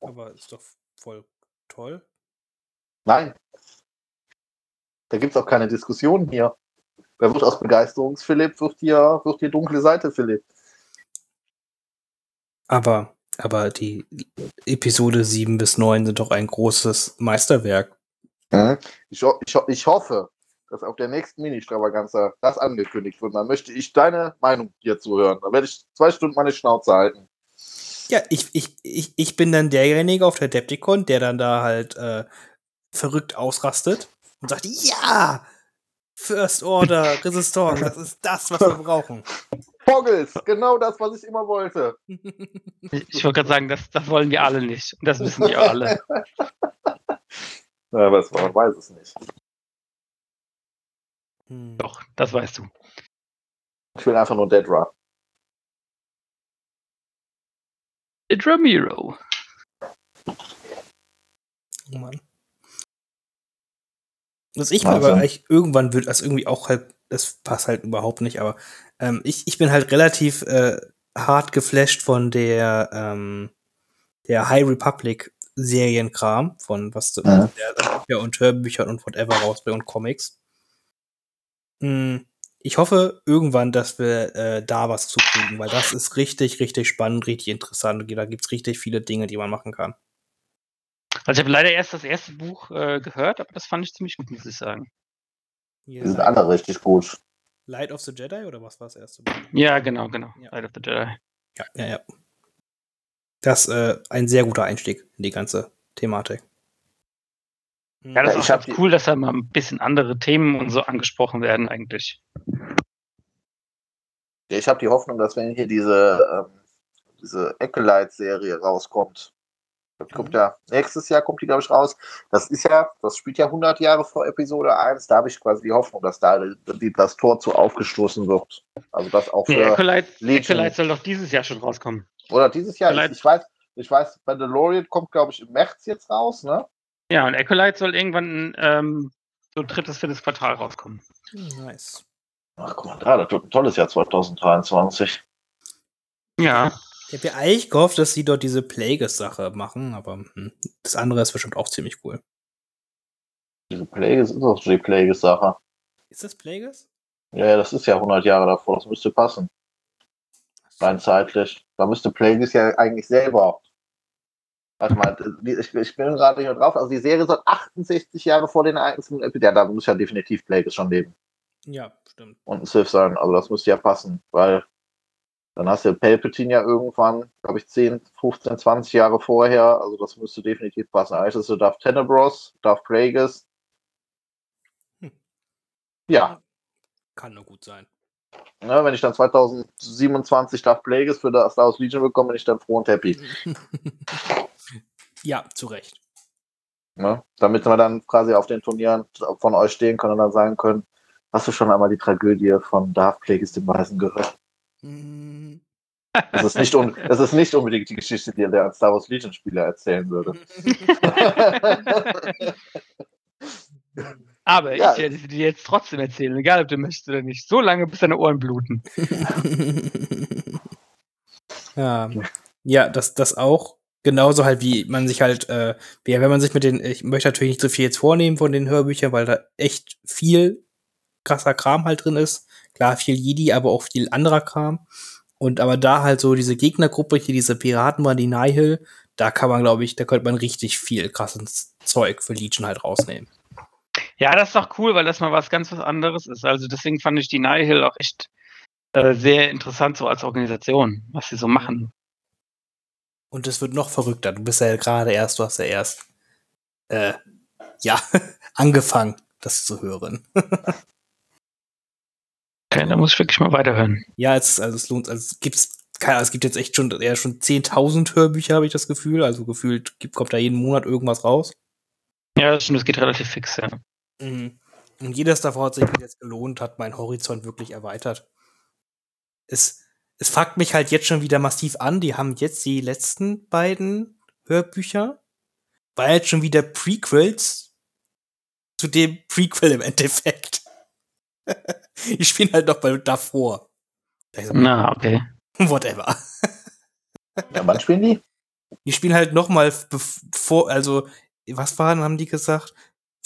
Speaker 2: aber ist doch voll toll.
Speaker 3: Nein. Da gibt's auch keine Diskussion hier. Da wird aus Begeisterungsphilipp, wird hier, wird hier dunkle Seite Philipp.
Speaker 2: Aber, aber die Episode 7 bis 9 sind doch ein großes Meisterwerk.
Speaker 3: Ich, ho ich, ho ich hoffe, dass auf der nächsten Mini-Stravaganza das angekündigt wird. Dann möchte ich deine Meinung hierzu hören. Dann werde ich zwei Stunden meine Schnauze halten.
Speaker 2: Ja, ich, ich, ich, ich bin dann derjenige auf der Depticon, der dann da halt äh, verrückt ausrastet und sagt, ja, First Order, Resistance, das ist das, was wir brauchen.
Speaker 3: Poggles, genau das, was ich immer wollte. <laughs>
Speaker 1: Ich, wollte gerade sagen, das, das wollen wir alle nicht. Und das wissen auch alle. <laughs>
Speaker 3: Ja, aber es- man weiß es nicht.
Speaker 2: Hm.
Speaker 1: Doch, das weißt du.
Speaker 3: Ich will einfach nur Dedra.
Speaker 1: It Ramiro.
Speaker 2: Oh Mann. Was ich
Speaker 3: Wahnsinn.
Speaker 2: aber eigentlich irgendwann wird, das irgendwie auch halt, das passt halt überhaupt nicht, aber ähm, ich, ich bin halt relativ äh, hart geflasht von der, ähm, der High Republic Serienkram, von was du-
Speaker 3: Ja.
Speaker 2: der Bücher und Hörbüchern und whatever rausbringt und Comics. Hm, ich hoffe irgendwann, dass wir äh, da was zu kriegen, weil das ist richtig, richtig spannend, richtig interessant. Da gibt's richtig viele Dinge, die man machen kann.
Speaker 1: Also ich habe leider erst das erste Buch äh, gehört, aber das fand ich ziemlich gut, muss ich sagen.
Speaker 2: Hier
Speaker 3: Die sind
Speaker 2: Light-
Speaker 3: alle richtig gut.
Speaker 2: Light of the Jedi oder was war das erste?
Speaker 1: Ja, genau, genau.
Speaker 2: Ja.
Speaker 1: Light of the Jedi.
Speaker 2: Ja, ja, ja. Das ist äh, ein sehr guter Einstieg in die ganze Thematik.
Speaker 1: Ja, das
Speaker 3: Ja,
Speaker 1: ist
Speaker 3: ich
Speaker 1: auch
Speaker 3: hab
Speaker 1: ganz cool, dass da mal ein bisschen andere Themen und so angesprochen werden eigentlich.
Speaker 3: Ja, Ich habe die Hoffnung, dass wenn hier diese, ähm, diese Acolyte-Serie rauskommt, das kommt ja, nächstes Jahr kommt die, glaube ich, raus. Das ist ja, das spielt ja 100 Jahre vor Episode 1. Da habe ich quasi die Hoffnung, dass da die, das Tor zu aufgestoßen wird. Also das auch
Speaker 1: Nee,
Speaker 3: für,
Speaker 1: Acolyte. Acolyte soll doch dieses Jahr schon rauskommen.
Speaker 3: oder dieses Jahr, ich,
Speaker 1: Acolyte-
Speaker 3: ich weiß, ich weiß, Mandalorian kommt, glaube ich, im März jetzt raus, ne?
Speaker 1: Ja, und Acolyte soll irgendwann ähm, so drittes, viertes Quartal rauskommen.
Speaker 2: Nice.
Speaker 3: Ach, guck mal da, das wird ein tolles Jahr 2023.
Speaker 1: Ja,
Speaker 2: Ich habe ja eigentlich gehofft, dass sie dort diese Plagueis-Sache machen, aber hm, das andere ist bestimmt auch ziemlich cool.
Speaker 3: Diese Plagueis ist auch die Plagueis-Sache.
Speaker 2: Ist das Plagueis?
Speaker 3: Ja, ja, das ist ja 100 Jahre davor, das müsste passen. Rein zeitlich. Da müsste Plagueis ja eigentlich selber. Warte mal, ich, ich bin gerade hier drauf. Also die Serie soll 68 Jahre vor den Ereignissen. Ja, da muss ja definitiv Plagueis schon leben.
Speaker 2: Ja, stimmt.
Speaker 3: und ein Sith sein. Also das müsste ja passen, weil dann hast du Palpatine ja irgendwann, glaube ich, 10, 15, 20 Jahre vorher. Also das müsste definitiv passen. Eigentlich ist es Darth Tenebros, Darth Plagueis.
Speaker 2: Hm.
Speaker 3: Ja,
Speaker 2: Kann nur gut sein.
Speaker 3: ne, wenn ich dann 2027 Darth Plagueis für das Star Wars Legion bekomme, bin ich dann froh und happy. <laughs>
Speaker 2: ja, zu Recht.
Speaker 3: Ne? Damit wir dann quasi auf den Turnieren von euch stehen können und dann sagen können, hast du schon einmal die Tragödie von Darth Plagueis dem Weisen gehört?
Speaker 2: Mhm.
Speaker 3: Das ist nicht, un das ist nicht unbedingt die Geschichte, die der Star Wars Legion Spieler erzählen würde. <laughs>
Speaker 1: Aber
Speaker 3: Ja.
Speaker 1: ich werde sie dir jetzt trotzdem erzählen, egal ob du möchtest oder nicht. So lange, bis deine Ohren bluten. <laughs>
Speaker 2: ja, ja, das, das auch. Genauso halt, wie man sich halt, äh, wie, wenn man sich mit den, ich möchte natürlich nicht so viel jetzt vornehmen von den Hörbüchern, weil da echt viel krasser Kram halt drin ist. Klar, viel Jedi, aber auch viel anderer Kram. Und aber da halt so diese Gegnergruppe hier, diese Piraten waren die Nihil, da kann man, glaube ich, da könnte man richtig viel krasses Zeug für Legion halt rausnehmen.
Speaker 1: Ja, das ist doch cool, weil das mal was ganz was anderes ist. Also deswegen fand ich die Nihil auch echt äh, sehr interessant so als Organisation, was sie so machen.
Speaker 2: Und es wird noch verrückter. Du bist ja gerade erst, du hast ja erst, äh, ja, <laughs> angefangen, das zu hören. <laughs>
Speaker 1: Okay, da muss ich wirklich mal weiterhören.
Speaker 2: Ja, es, also es lohnt, also es gibt's, keine Ahnung, es gibt jetzt echt schon, eher schon 10.000 Hörbücher, habe ich das Gefühl. Also gefühlt gibt, kommt da jeden Monat irgendwas raus.
Speaker 1: Ja, das stimmt, das geht relativ fix, ja.
Speaker 2: Mhm. Und jedes davon hat sich jetzt gelohnt, hat meinen Horizont wirklich erweitert. Es, es fuckt mich halt jetzt schon wieder massiv an. Die haben jetzt die letzten beiden Hörbücher, weil jetzt schon wieder Prequels zu dem Prequel im Endeffekt. <laughs> die spielen halt noch mal davor. Ich
Speaker 1: Na, okay. <laughs>
Speaker 2: Whatever.
Speaker 3: Ja, wann spielen die?
Speaker 2: Die spielen halt noch mal bevor, also, was waren, haben die gesagt?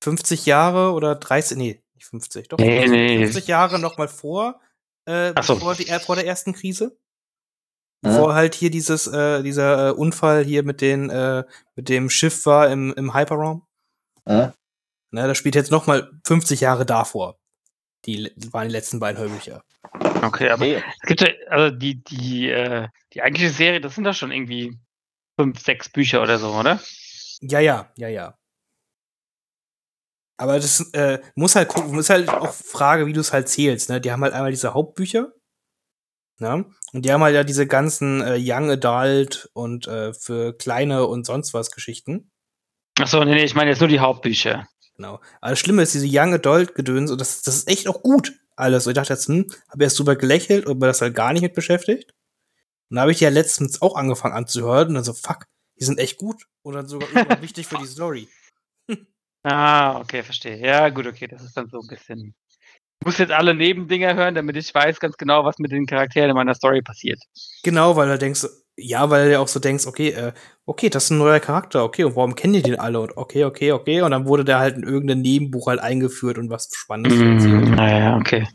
Speaker 2: 50 Jahre oder 30, nee, nicht 50, doch.
Speaker 1: Nee,
Speaker 2: 50,
Speaker 1: nee.
Speaker 2: 50 Jahre noch mal vor, äh,
Speaker 1: so.
Speaker 2: bevor die, äh, vor der ersten Krise.
Speaker 3: Ja.
Speaker 2: Bevor halt hier dieses, äh, dieser äh, Unfall hier mit den, äh, mit dem Schiff war im, im Hyperraum.
Speaker 3: Ja.
Speaker 2: Ne, das spielt jetzt noch mal 50 Jahre davor. Die waren die letzten beiden Hörbücher.
Speaker 1: Okay, aber
Speaker 3: Okay.
Speaker 1: es gibt ja, also die, die, äh, die eigentliche Serie, das sind doch schon irgendwie fünf, sechs Bücher oder so, oder?
Speaker 2: Ja, ja, ja, ja. Aber das äh, muss halt gucken, muss halt auch Frage, wie du es halt zählst. Ne? Die haben halt einmal diese Hauptbücher. Ne? Und die haben halt ja diese ganzen äh, Young Adult und äh, für kleine und sonst was Geschichten.
Speaker 1: Achso, nee, nee, ich meine jetzt nur die Hauptbücher.
Speaker 2: Genau. Aber das Schlimme ist, diese Young Adult Gedöns, und das, das ist echt auch gut. Alles. Und ich dachte jetzt, hm, habe erst drüber gelächelt und mir das halt gar nicht mit beschäftigt. Und da habe ich die ja letztens auch angefangen anzuhören und dann so, fuck, die sind echt gut. Und dann sogar <laughs> wichtig für die Story.
Speaker 1: Ah, okay, verstehe. Ja, gut, okay, das ist dann so ein bisschen. Ich muss jetzt alle Nebendinger hören, damit ich weiß ganz genau, was mit den Charakteren in meiner Story passiert.
Speaker 2: Genau, weil du denkst, ja, weil du auch so denkst, okay, äh, okay, das ist ein neuer Charakter, okay, und warum kennen die den alle? Und okay, okay, okay, und dann wurde der halt in irgendein Nebenbuch halt eingeführt und was Spannendes
Speaker 1: Mm, naja, okay.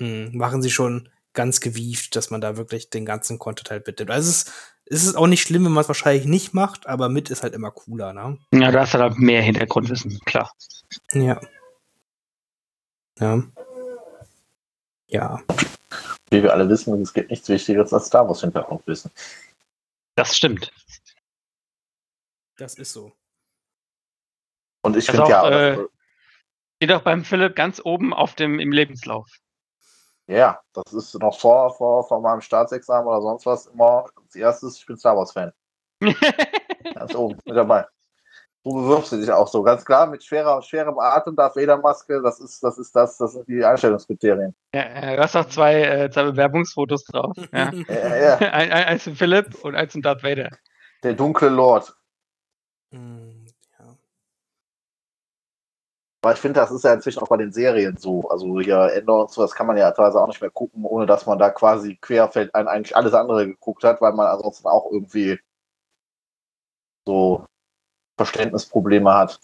Speaker 2: Hm, machen sie schon ganz gewieft, dass man da wirklich den ganzen Content halt mitnimmt. Also es ist, es ist auch nicht schlimm, wenn man es wahrscheinlich nicht macht, aber mit ist halt immer cooler, ne?
Speaker 1: Ja, du hast halt mehr Hintergrundwissen, klar.
Speaker 2: Ja. Ja. Ja.
Speaker 3: Wie wir alle wissen, es gibt nichts Wichtigeres als Star Wars Hintergrundwissen.
Speaker 1: Das stimmt.
Speaker 2: Das ist so.
Speaker 3: Und ich finde ja,
Speaker 1: äh,
Speaker 3: das-
Speaker 1: Steht auch beim Philipp ganz oben auf dem im Lebenslauf.
Speaker 3: ja, das ist noch vor, vor, vor meinem Staatsexamen oder sonst was immer als erstes, ich bin Star Wars Fan. <laughs> Ganz oben mit dabei. Du bewirbst dich auch so, ganz klar, mit schwerer, schwerem Atem, Darth Vader Maske, das ist, das ist das, das sind die Einstellungskriterien.
Speaker 1: ja, äh, du hast auch zwei, äh, zwei Bewerbungsfotos drauf. <laughs> Ja.
Speaker 3: Ja, ja,
Speaker 1: ein, ein, eins für Philipp und eins für Darth Vader.
Speaker 3: der dunkle Lord.
Speaker 2: Hm, ja.
Speaker 3: Aber ich finde, das ist ja inzwischen auch bei den Serien so. Also hier Endor und so, das kann man ja teilweise auch nicht mehr gucken, ohne dass man da quasi querfeld ein eigentlich alles andere geguckt hat, weil man ansonsten auch irgendwie so Verständnisprobleme hat.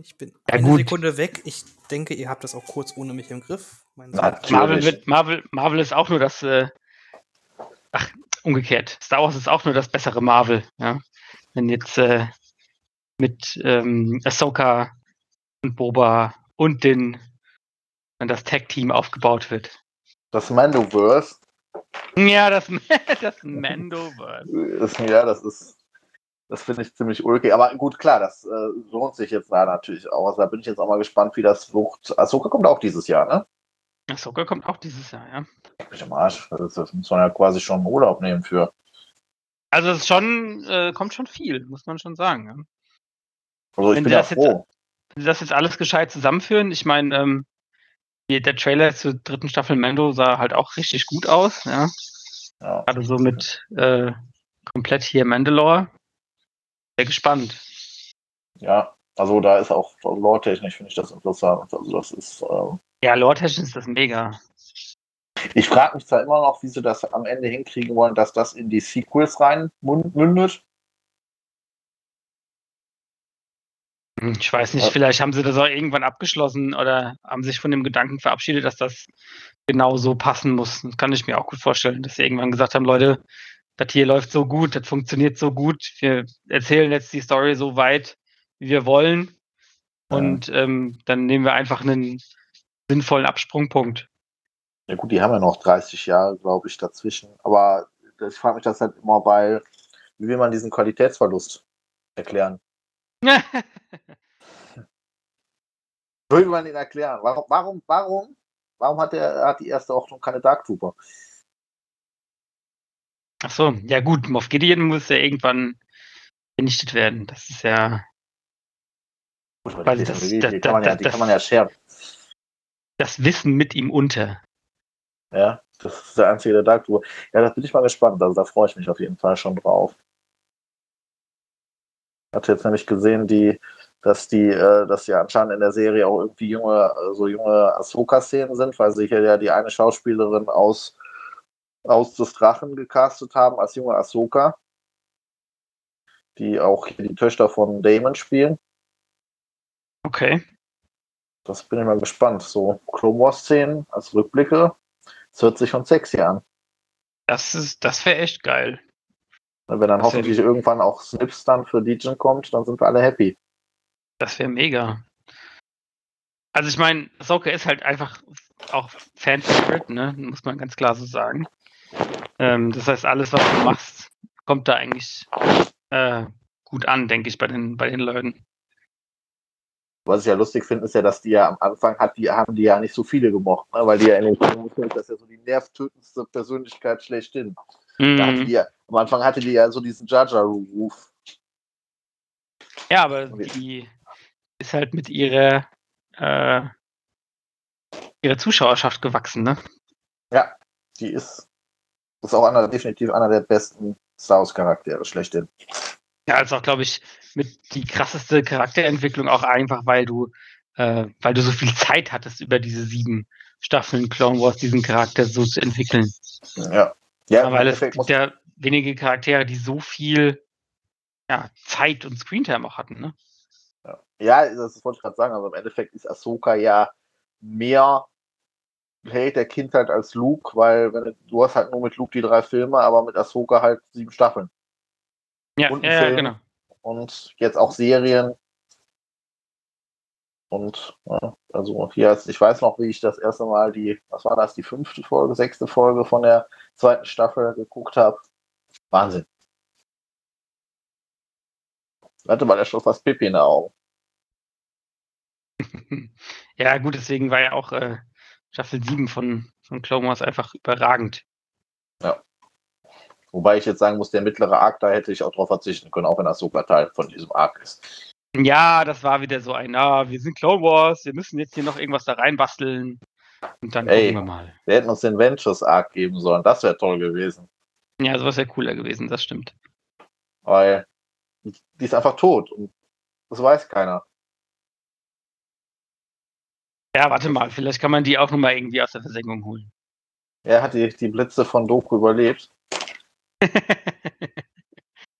Speaker 2: Ich bin
Speaker 1: Ja,
Speaker 2: eine
Speaker 1: gut.
Speaker 2: Sekunde weg. Ich denke, ihr habt das auch kurz ohne mich im Griff.
Speaker 1: Marvel, wird, Marvel, Marvel ist auch nur das, äh, ach, umgekehrt. Star Wars ist auch nur das bessere Marvel, ja. Wenn jetzt äh, mit ähm, Ahsoka und Boba und den, wenn das Tag-Team aufgebaut wird.
Speaker 3: Das Mandoverse
Speaker 1: Ja, das, <laughs> das Mandoverse.
Speaker 3: ja, das ist, das finde ich ziemlich ulkig. Aber gut, klar, das äh, lohnt sich jetzt da natürlich auch. Also da bin ich jetzt auch mal gespannt, wie das wird. Ahsoka kommt auch dieses Jahr, ne?
Speaker 1: Ahsoka kommt auch dieses Jahr, ja.
Speaker 3: Ich am Arsch. Das, das muss man ja quasi schon Urlaub nehmen für.
Speaker 1: Also es ist schon, äh, kommt schon viel, muss man schon sagen. Ja.
Speaker 3: Also ich
Speaker 1: Wenn
Speaker 3: bin ja
Speaker 1: das jetzt-
Speaker 3: froh.
Speaker 1: Wenn sie das jetzt alles gescheit zusammenführen, ich meine, ähm, der Trailer zur dritten Staffel Mando sah halt auch richtig gut aus, ja.
Speaker 3: Ja.
Speaker 1: Gerade so mit äh, komplett hier Mandalore. Sehr gespannt.
Speaker 3: ja, also da ist auch lore-technisch finde ich das interessant. Also das ist. ähm,
Speaker 1: Ja, lore-technisch ist das mega.
Speaker 3: ich frage mich zwar immer noch, wie sie das am Ende hinkriegen wollen, dass das in die Sequels rein mündet.
Speaker 1: Hm, Ich weiß nicht,
Speaker 3: Ja.
Speaker 1: vielleicht haben sie das auch irgendwann abgeschlossen oder haben sich von dem Gedanken verabschiedet, dass das genau so passen muss. Das kann ich mir auch gut vorstellen, dass sie irgendwann gesagt haben, Leute, das hier läuft so gut, das funktioniert so gut, wir erzählen jetzt die Story so weit, wie wir wollen.
Speaker 3: Ja.
Speaker 1: Und ähm, dann nehmen wir einfach einen sinnvollen Absprungpunkt.
Speaker 3: Ja gut, die haben ja noch 30 Jahre, glaube ich, dazwischen. Aber ich frage mich das halt immer bei, wie will man diesen Qualitätsverlust erklären? Wie <laughs> will man ihn erklären? Warum, warum, warum, warum hat der, hat die erste Ordnung keine Dark Trooper?
Speaker 1: Ach so, ja gut, Moff Gideon muss ja irgendwann vernichtet werden. Das ist ja Weil
Speaker 3: die,
Speaker 1: das-
Speaker 3: Technologie,
Speaker 1: das-
Speaker 3: die, kann man ja,
Speaker 1: das-
Speaker 3: die
Speaker 1: das-
Speaker 3: kann man ja scheren.
Speaker 1: das Wissen mit ihm unter.
Speaker 3: Ja, das ist der einzige der Dark Trooper. Ja, da bin ich mal gespannt. Also da freue ich mich auf jeden Fall schon drauf. Ich hatte jetzt nämlich gesehen, die, dass die, äh, dass ja anscheinend in der Serie auch irgendwie junge, äh, so junge Ahsoka-Szenen sind, weil sie hier ja die eine Schauspielerin aus, aus des Drachen gecastet haben als junge Ahsoka, die auch hier die Töchter von Damon spielen.
Speaker 1: Okay.
Speaker 3: Das bin ich mal gespannt. So Clone Wars-Szenen als Rückblicke. Es hört sich schon sexy an.
Speaker 1: Das ist, das wäre echt geil.
Speaker 3: Wenn dann
Speaker 1: Das wär-
Speaker 3: hoffentlich irgendwann auch Snips dann für Legion kommt, dann sind wir alle happy.
Speaker 1: Das wäre mega. Also ich meine, Ahsoka ist halt einfach auch Fan-Favorite, ne? Muss man ganz klar so sagen. Ähm, das heißt, alles, was du machst, kommt da eigentlich äh, gut an, denke ich, bei den, bei den Leuten.
Speaker 3: Was ich ja lustig finde, ist ja, dass die ja am Anfang hat, die haben die ja nicht so viele gemocht, ne? weil die ja in den Filmen das ist ja so die nervtötendste Persönlichkeit schlechthin. Da hatte
Speaker 1: Mhm.
Speaker 3: die ja, am Anfang hatte die ja so diesen Jaja-Ruf.
Speaker 1: Ja, aber die ist halt mit ihrer, äh, ihrer Zuschauerschaft gewachsen, ne?
Speaker 3: Ja, die ist, ist auch einer, definitiv einer der besten Star Wars-Charaktere schlechthin.
Speaker 1: Ja, als auch, glaube ich, mit die krasseste Charakterentwicklung auch einfach, weil du, äh, weil du so viel Zeit hattest, über diese sieben Staffeln Clone Wars diesen Charakter so zu entwickeln.
Speaker 3: Ja. Ja,
Speaker 1: weil es gibt ja wenige Charaktere, die so viel ja, Zeit und Screentime auch hatten, ne?
Speaker 3: Ja, das wollte ich gerade sagen. Also im Endeffekt ist Ahsoka ja mehr Held der Kindheit als Luke, weil wenn du, hast halt nur mit Luke die drei Filme, aber mit Ahsoka halt sieben Staffeln.
Speaker 1: Ja,
Speaker 3: Und
Speaker 1: ja,
Speaker 3: Film.
Speaker 1: genau.
Speaker 3: Und jetzt auch Serien. Und ja, also hier, ich weiß noch, wie ich das erste Mal die, was war das, die fünfte Folge, sechste Folge von der zweiten Staffel geguckt habe. Wahnsinn. Hatte mal ja schon fast Pippi in den Augen. <laughs>
Speaker 1: Ja, gut, deswegen war ja auch äh, Staffel 7 von, von Clone Wars einfach überragend.
Speaker 3: Wobei ich jetzt sagen muss, der mittlere Arc, da hätte ich auch drauf verzichten können, auch wenn Ahsoka Teil von diesem Arc ist.
Speaker 1: Ja, das war wieder so ein, ah, wir sind Clone Wars, wir müssen jetzt hier noch irgendwas da reinbasteln. Und dann
Speaker 3: Ey.
Speaker 1: gucken wir mal.
Speaker 3: Wir hätten uns den Ventures Arc geben sollen, das wäre toll gewesen.
Speaker 1: Ja, sowas wäre cooler gewesen, das stimmt.
Speaker 3: Weil die ist einfach tot und das weiß keiner.
Speaker 1: Ja, warte mal, vielleicht kann man die auch nochmal irgendwie aus der Versenkung holen.
Speaker 3: Er hat die, die Blitze von Doku überlebt. <laughs>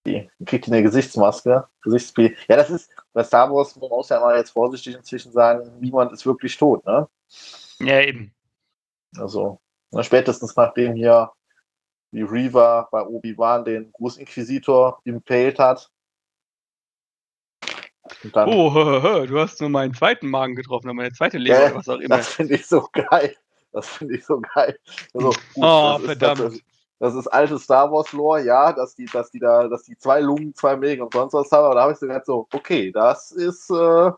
Speaker 3: Die kriegt die eine Gesichtsmaske. Gesichtsspiel. Ja, das ist, bei Star Wars, man muss ja mal jetzt vorsichtig inzwischen sagen, niemand ist wirklich tot, ne?
Speaker 1: ja, eben.
Speaker 3: Also, na, spätestens nachdem hier die Reaver bei Obi-Wan den Großinquisitor impaled hat.
Speaker 1: Oh, hö, hö, du hast nur meinen zweiten Magen getroffen, oder meine zweite Leber,
Speaker 3: Ja,
Speaker 1: was auch immer.
Speaker 3: das finde ich so geil. Das finde ich so geil. Also, gut, <laughs>
Speaker 1: Oh,
Speaker 3: das ist,
Speaker 1: verdammt.
Speaker 3: Das ist, das ist alte Star Wars Lore, ja, dass die, dass die da, dass die zwei Lungen, zwei Mägen und sonst was haben, aber da habe ich so gedacht so, okay, das ist, äh,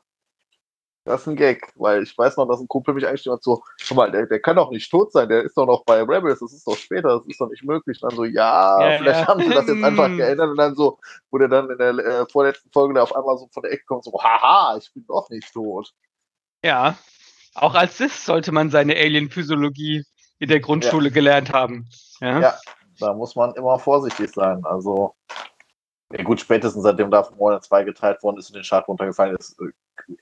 Speaker 3: das ist ein Gag, weil ich weiß noch, dass ein Kumpel mich eigentlich immer so, guck mal, der, der kann doch nicht tot sein, der ist doch noch bei Rebels, das ist doch später, das ist doch nicht möglich. Und dann so, ja,
Speaker 1: Ja,
Speaker 3: vielleicht
Speaker 1: ja.
Speaker 3: haben sie das jetzt einfach <laughs> geändert und dann so, wo der dann in der äh, vorletzten Folge da auf einmal so von der Ecke kommt, so, haha, ich bin doch nicht tot.
Speaker 1: Ja, auch als Sis sollte man seine Alien-Physiologie in der Grundschule gelernt haben. Ja,
Speaker 3: Ja. Da muss man immer vorsichtig sein. Also, ja gut, spätestens seitdem Darth Maul in zwei geteilt worden ist und den Chart runtergefallen ist, äh,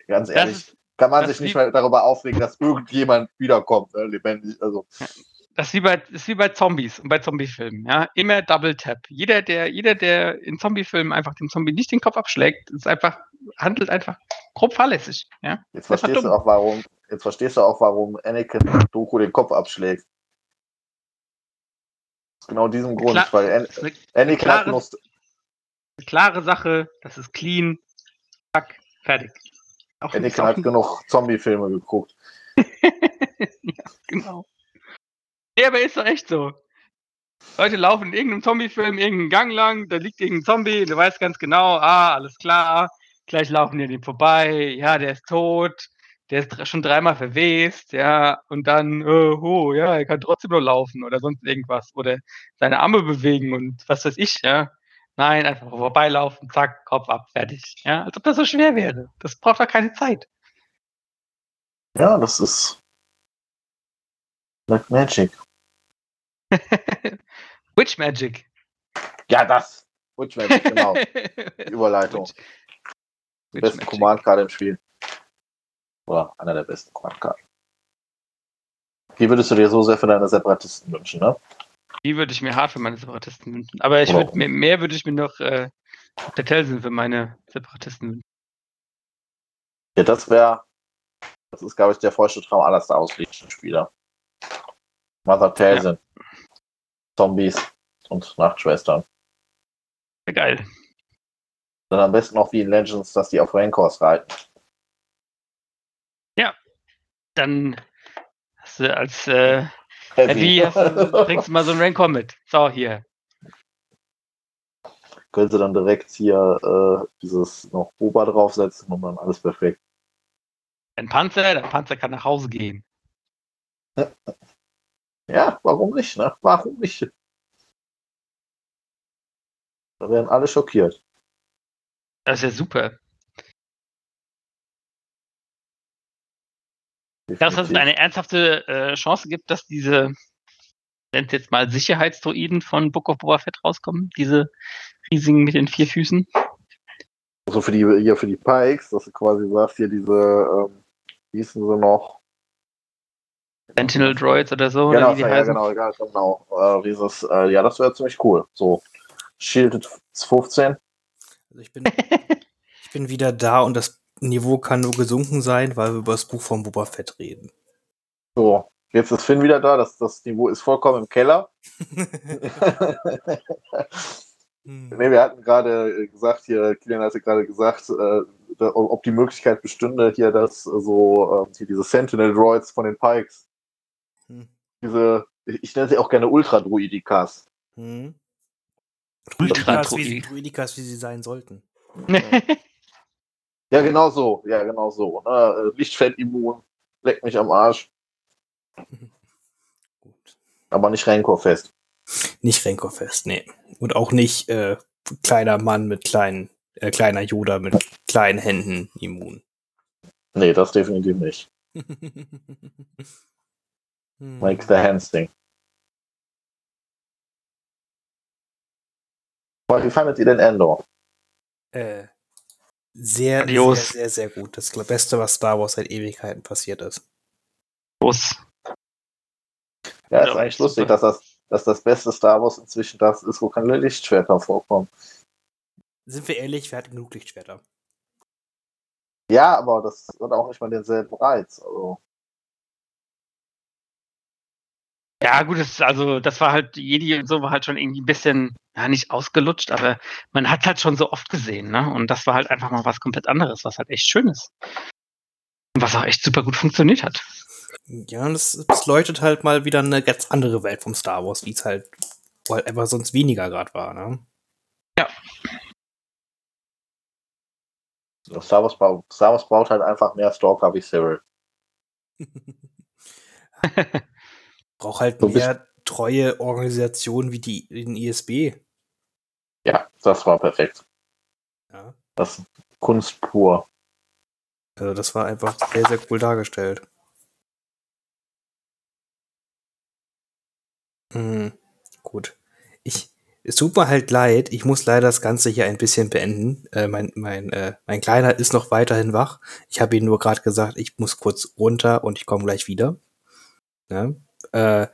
Speaker 3: ganz
Speaker 1: das
Speaker 3: ehrlich,
Speaker 1: ist,
Speaker 3: kann man sich nicht mehr darüber aufregen, dass irgendjemand wiederkommt, äh, lebendig. Also,
Speaker 1: das ist wie bei, das ist wie bei Zombies und bei Zombiefilmen. Ja, immer Double Tap. Jeder, der, jeder, der in Zombiefilmen einfach dem Zombie nicht den Kopf abschlägt, ist einfach, handelt einfach grob fahrlässig. Ja,
Speaker 3: jetzt verstehst du auch, warum, jetzt verstehst du auch, warum Anakin Doku den Kopf abschlägt. Aus genau diesem Grund,
Speaker 1: Klar.
Speaker 3: weil An Anakin hat
Speaker 1: klare- Sache, das ist clean, zack, fertig. Auch, auch
Speaker 3: hat genug Zombie-Filme geguckt.
Speaker 1: ja, <laughs> genau. Ja, aber ist doch echt so. Leute laufen in irgendeinem Zombie-Film irgendeinen Gang lang, da liegt irgendein Zombie, du weißt ganz genau, ah, alles klar, gleich laufen die an ihm vorbei, ja, der ist tot, der ist schon dreimal verwest, ja, und dann, äh, oh, ja, er kann trotzdem noch laufen oder sonst irgendwas oder seine Arme bewegen und was weiß ich, ja. Nein, einfach vorbeilaufen, zack, Kopf ab, fertig. Ja, als ob das so schwer wäre. Das braucht doch keine Zeit.
Speaker 3: Ja, das ist Black Magic. <laughs>
Speaker 1: Witch Magic.
Speaker 3: Ja, das. Witch Magic, genau. <laughs> Überleitung.
Speaker 1: Witch-
Speaker 3: Die
Speaker 1: Magic.
Speaker 3: Command-Karte im Spiel. Oder einer der besten Command-Karten. Die würdest du dir so sehr für deine Separatisten wünschen, ne?
Speaker 1: Die würde ich mir hart für meine Separatisten wünschen. Aber ich würde mir, mehr würde ich mir noch äh, der Telsen für meine Separatisten wünschen.
Speaker 3: Ja, das wäre, das ist, glaube ich, der feuchte Traum aller Star Wars-Spieler. Mother Talzin, Zombies und Nachtschwestern.
Speaker 1: Wär Geil.
Speaker 3: Dann am besten noch wie in Legends, dass die auf Rancors reiten.
Speaker 1: Dann hast du als äh, Heavy du, bringst du mal so einen Rancor mit. So, hier.
Speaker 3: Können sie dann direkt hier äh, dieses noch Boba draufsetzen und dann alles perfekt.
Speaker 1: Ein Panzer, der Panzer kann nach Hause gehen. <laughs>
Speaker 3: Ja, warum nicht, ne? Warum nicht? Da werden alle schockiert.
Speaker 1: Das ist ja super. Dass es eine ernsthafte äh, Chance gibt, dass diese, nennt jetzt mal Sicherheitsdroiden von Book of Boba Fett rauskommen. Diese riesigen mit den vier Füßen.
Speaker 3: Also für die, hier für die Pikes, dass du quasi sagst, hier diese, ähm, wie hießen sie noch?
Speaker 1: Sentinel Droids oder so.
Speaker 3: Genau,
Speaker 1: oder wie die
Speaker 3: ja,
Speaker 1: heißen.
Speaker 3: genau, ja, genau. Äh, dieses, äh, ja, das wäre ziemlich cool. So, Shielded 15.
Speaker 2: Also ich bin, <laughs> ich bin wieder da und das Niveau kann nur gesunken sein, weil wir über das Buch von Boba Fett reden.
Speaker 3: So, jetzt ist Finn wieder da. Das, das Niveau ist vollkommen im Keller. <laughs> <laughs> Nee, wir hatten gerade gesagt, hier, Kilian hatte gerade gesagt, äh, da, ob die Möglichkeit bestünde, hier, dass äh, so, äh, hier diese Sentinel-Droids von den Pikes,
Speaker 2: Hm.
Speaker 3: diese, ich ich nenne sie auch gerne Ultra-Druidikas.
Speaker 2: Hm.
Speaker 1: Ultra
Speaker 2: Druidikas, wie, wie sie sein sollten. <laughs>
Speaker 3: Ja, genau so, ja, genau so. Ne? Äh, Lichtfeldimmun, leckt mich am Arsch, <laughs>
Speaker 2: Gut.
Speaker 3: aber nicht Rancor-fest.
Speaker 2: Nicht Renkorfest, nee. Und auch nicht äh, kleiner Mann mit kleinen, äh, kleiner Yoda mit kleinen Händen immun.
Speaker 3: Nee, das definitiv nicht. <laughs> Make the hands thing. Aber Wie fandet ihr denn Endor?
Speaker 2: Äh, sehr, sehr,
Speaker 1: Grandios.
Speaker 2: sehr, sehr gut. Das Beste, was Star Wars seit Ewigkeiten passiert ist.
Speaker 1: Los.
Speaker 3: Ja, ist
Speaker 1: Ja,
Speaker 3: eigentlich
Speaker 1: super.
Speaker 3: lustig, dass das, dass das beste Star Wars inzwischen das ist, wo keine Lichtschwerter vorkommen.
Speaker 2: Sind wir ehrlich, wir hatten genug Lichtschwerter.
Speaker 3: Ja, aber das hat auch nicht mal denselben Reiz. Also,
Speaker 1: Ja, gut, das, also das war halt, Jedi und so war halt schon irgendwie ein bisschen, ja, nicht ausgelutscht, aber man hat halt schon so oft gesehen, ne? Und das war halt einfach mal was komplett anderes, was halt echt schön ist. Und was auch echt super gut funktioniert hat.
Speaker 2: Ja, und das, das leuchtet halt mal wieder eine ganz andere Welt vom Star Wars, wie es halt, wo halt einfach sonst weniger gerade war, ne?
Speaker 3: Star, Wars Star Wars braucht halt einfach mehr Stalker wie Cyril. <laughs> <laughs>
Speaker 2: Braucht halt
Speaker 3: bist-
Speaker 2: mehr treue Organisationen wie die den ISB.
Speaker 3: Ja, das war perfekt.
Speaker 2: Ja.
Speaker 3: Das ist Kunst pur.
Speaker 2: Also das war einfach sehr, sehr cool dargestellt. Hm, gut. Ich, es tut mir halt leid, ich muss leider das Ganze hier ein bisschen beenden. Äh, mein, mein, äh, mein Kleiner ist noch weiterhin wach. Ich habe ihm nur gerade gesagt, ich muss kurz runter und ich komme gleich wieder. Ja? Äh,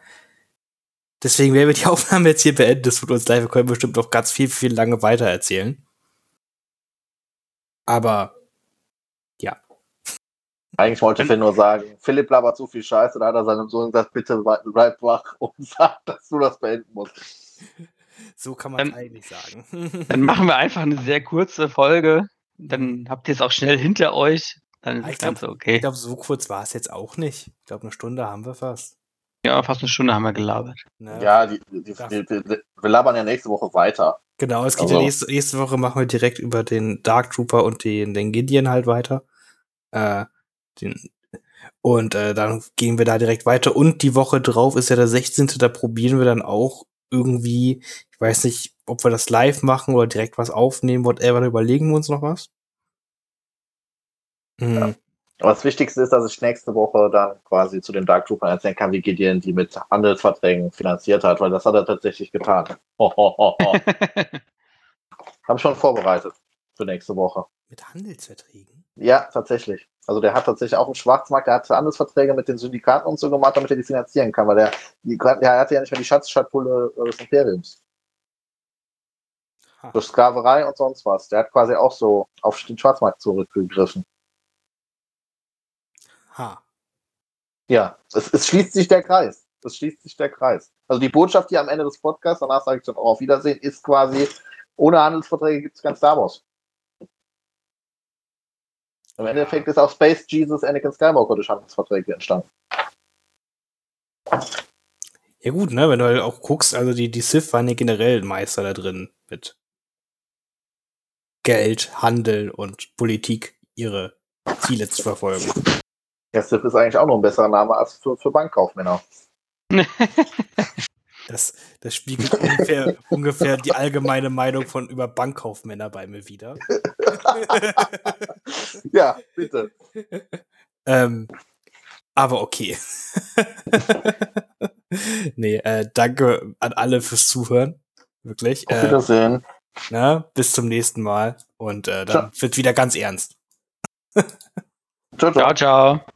Speaker 2: deswegen werden wir die <laughs> Aufnahme jetzt hier beenden. Das tut uns leid, wir können bestimmt noch ganz viel, viel lange weiter erzählen. Aber
Speaker 3: Eigentlich wollte Finn nur sagen, Philipp labert zu viel Scheiße, da hat er seinem Sohn gesagt, bitte bleib wach <laughs> und sag, dass du das beenden musst.
Speaker 2: so kann man es
Speaker 1: Ähm,
Speaker 2: eigentlich sagen. <laughs>
Speaker 1: Dann machen wir einfach eine sehr kurze Folge. Dann habt ihr es auch schnell hinter euch. Dann ist
Speaker 2: Ah, ich
Speaker 1: das Ganze
Speaker 2: Ich
Speaker 1: okay.
Speaker 2: glaube, so kurz war es jetzt auch nicht. Ich glaube, eine Stunde haben wir fast.
Speaker 1: Ja, fast eine Stunde haben wir gelabert.
Speaker 2: Ne?
Speaker 3: Ja, die, die, die, die, die, wir labern ja nächste Woche weiter.
Speaker 2: Genau, es geht
Speaker 3: Also-
Speaker 2: ja nächste, nächste Woche machen wir direkt über den Dark Trooper und den, den Gideon halt weiter. Äh, den, und äh, dann gehen wir da direkt weiter. Und die Woche drauf ist ja der 16. Da probieren wir dann auch irgendwie, ich weiß nicht, ob wir das live machen oder direkt was aufnehmen, whatever, da überlegen wir uns noch was. Hm.
Speaker 3: Aber das Wichtigste ist, dass ich nächste Woche dann quasi zu den Dark Troopern erzählen kann, wie Gideon die mit Handelsverträgen finanziert hat, weil das hat er tatsächlich getan. Ho, ho, ho, ho. Hab ich schon vorbereitet für nächste Woche.
Speaker 2: Mit Handelsverträgen?
Speaker 3: Ja, tatsächlich. Also der hat tatsächlich auch einen Schwarzmarkt, der hat Handelsverträge mit den Syndikaten und so gemacht, damit er die finanzieren kann, weil der, die, der hatte ja nicht mehr die Schatzschatulle äh, des Imperiums.
Speaker 2: Ha.
Speaker 3: Durch Sklaverei und sonst was. Der hat quasi auch so auf den Schwarzmarkt zurückgegriffen.
Speaker 2: Ha.
Speaker 3: Ja, es, es schließt sich der Kreis. Es schließt sich der Kreis. Also die Botschaft hier am Ende des Podcasts, danach sage ich dann auch auf Wiedersehen, ist quasi, ohne Handelsverträge gibt es kein Star Wars. Im Endeffekt ist auch Space Jesus Anakin Skywalker durch Handelsverträge entstanden.
Speaker 2: Ja gut, ne, wenn du halt auch guckst, also die, die Sith waren ja generell Meister da drin mit Geld, Handel und Politik ihre Ziele zu verfolgen.
Speaker 3: Der Sith ist eigentlich auch noch ein besserer Name als für, für Bankkaufmänner. <laughs>
Speaker 2: Das, das spiegelt ungefähr, ungefähr die allgemeine Meinung von über Bankkaufmänner bei mir wieder. <laughs>
Speaker 3: Ja, bitte.
Speaker 2: ähm, aber okay. <laughs> nee, äh, danke an alle fürs Zuhören. Wirklich.
Speaker 3: Auf
Speaker 2: Äh,
Speaker 3: Wiedersehen.
Speaker 2: na, bis zum nächsten Mal. Und äh, dann wird wieder ganz ernst.
Speaker 3: Ciao, ciao.
Speaker 1: ciao, ciao.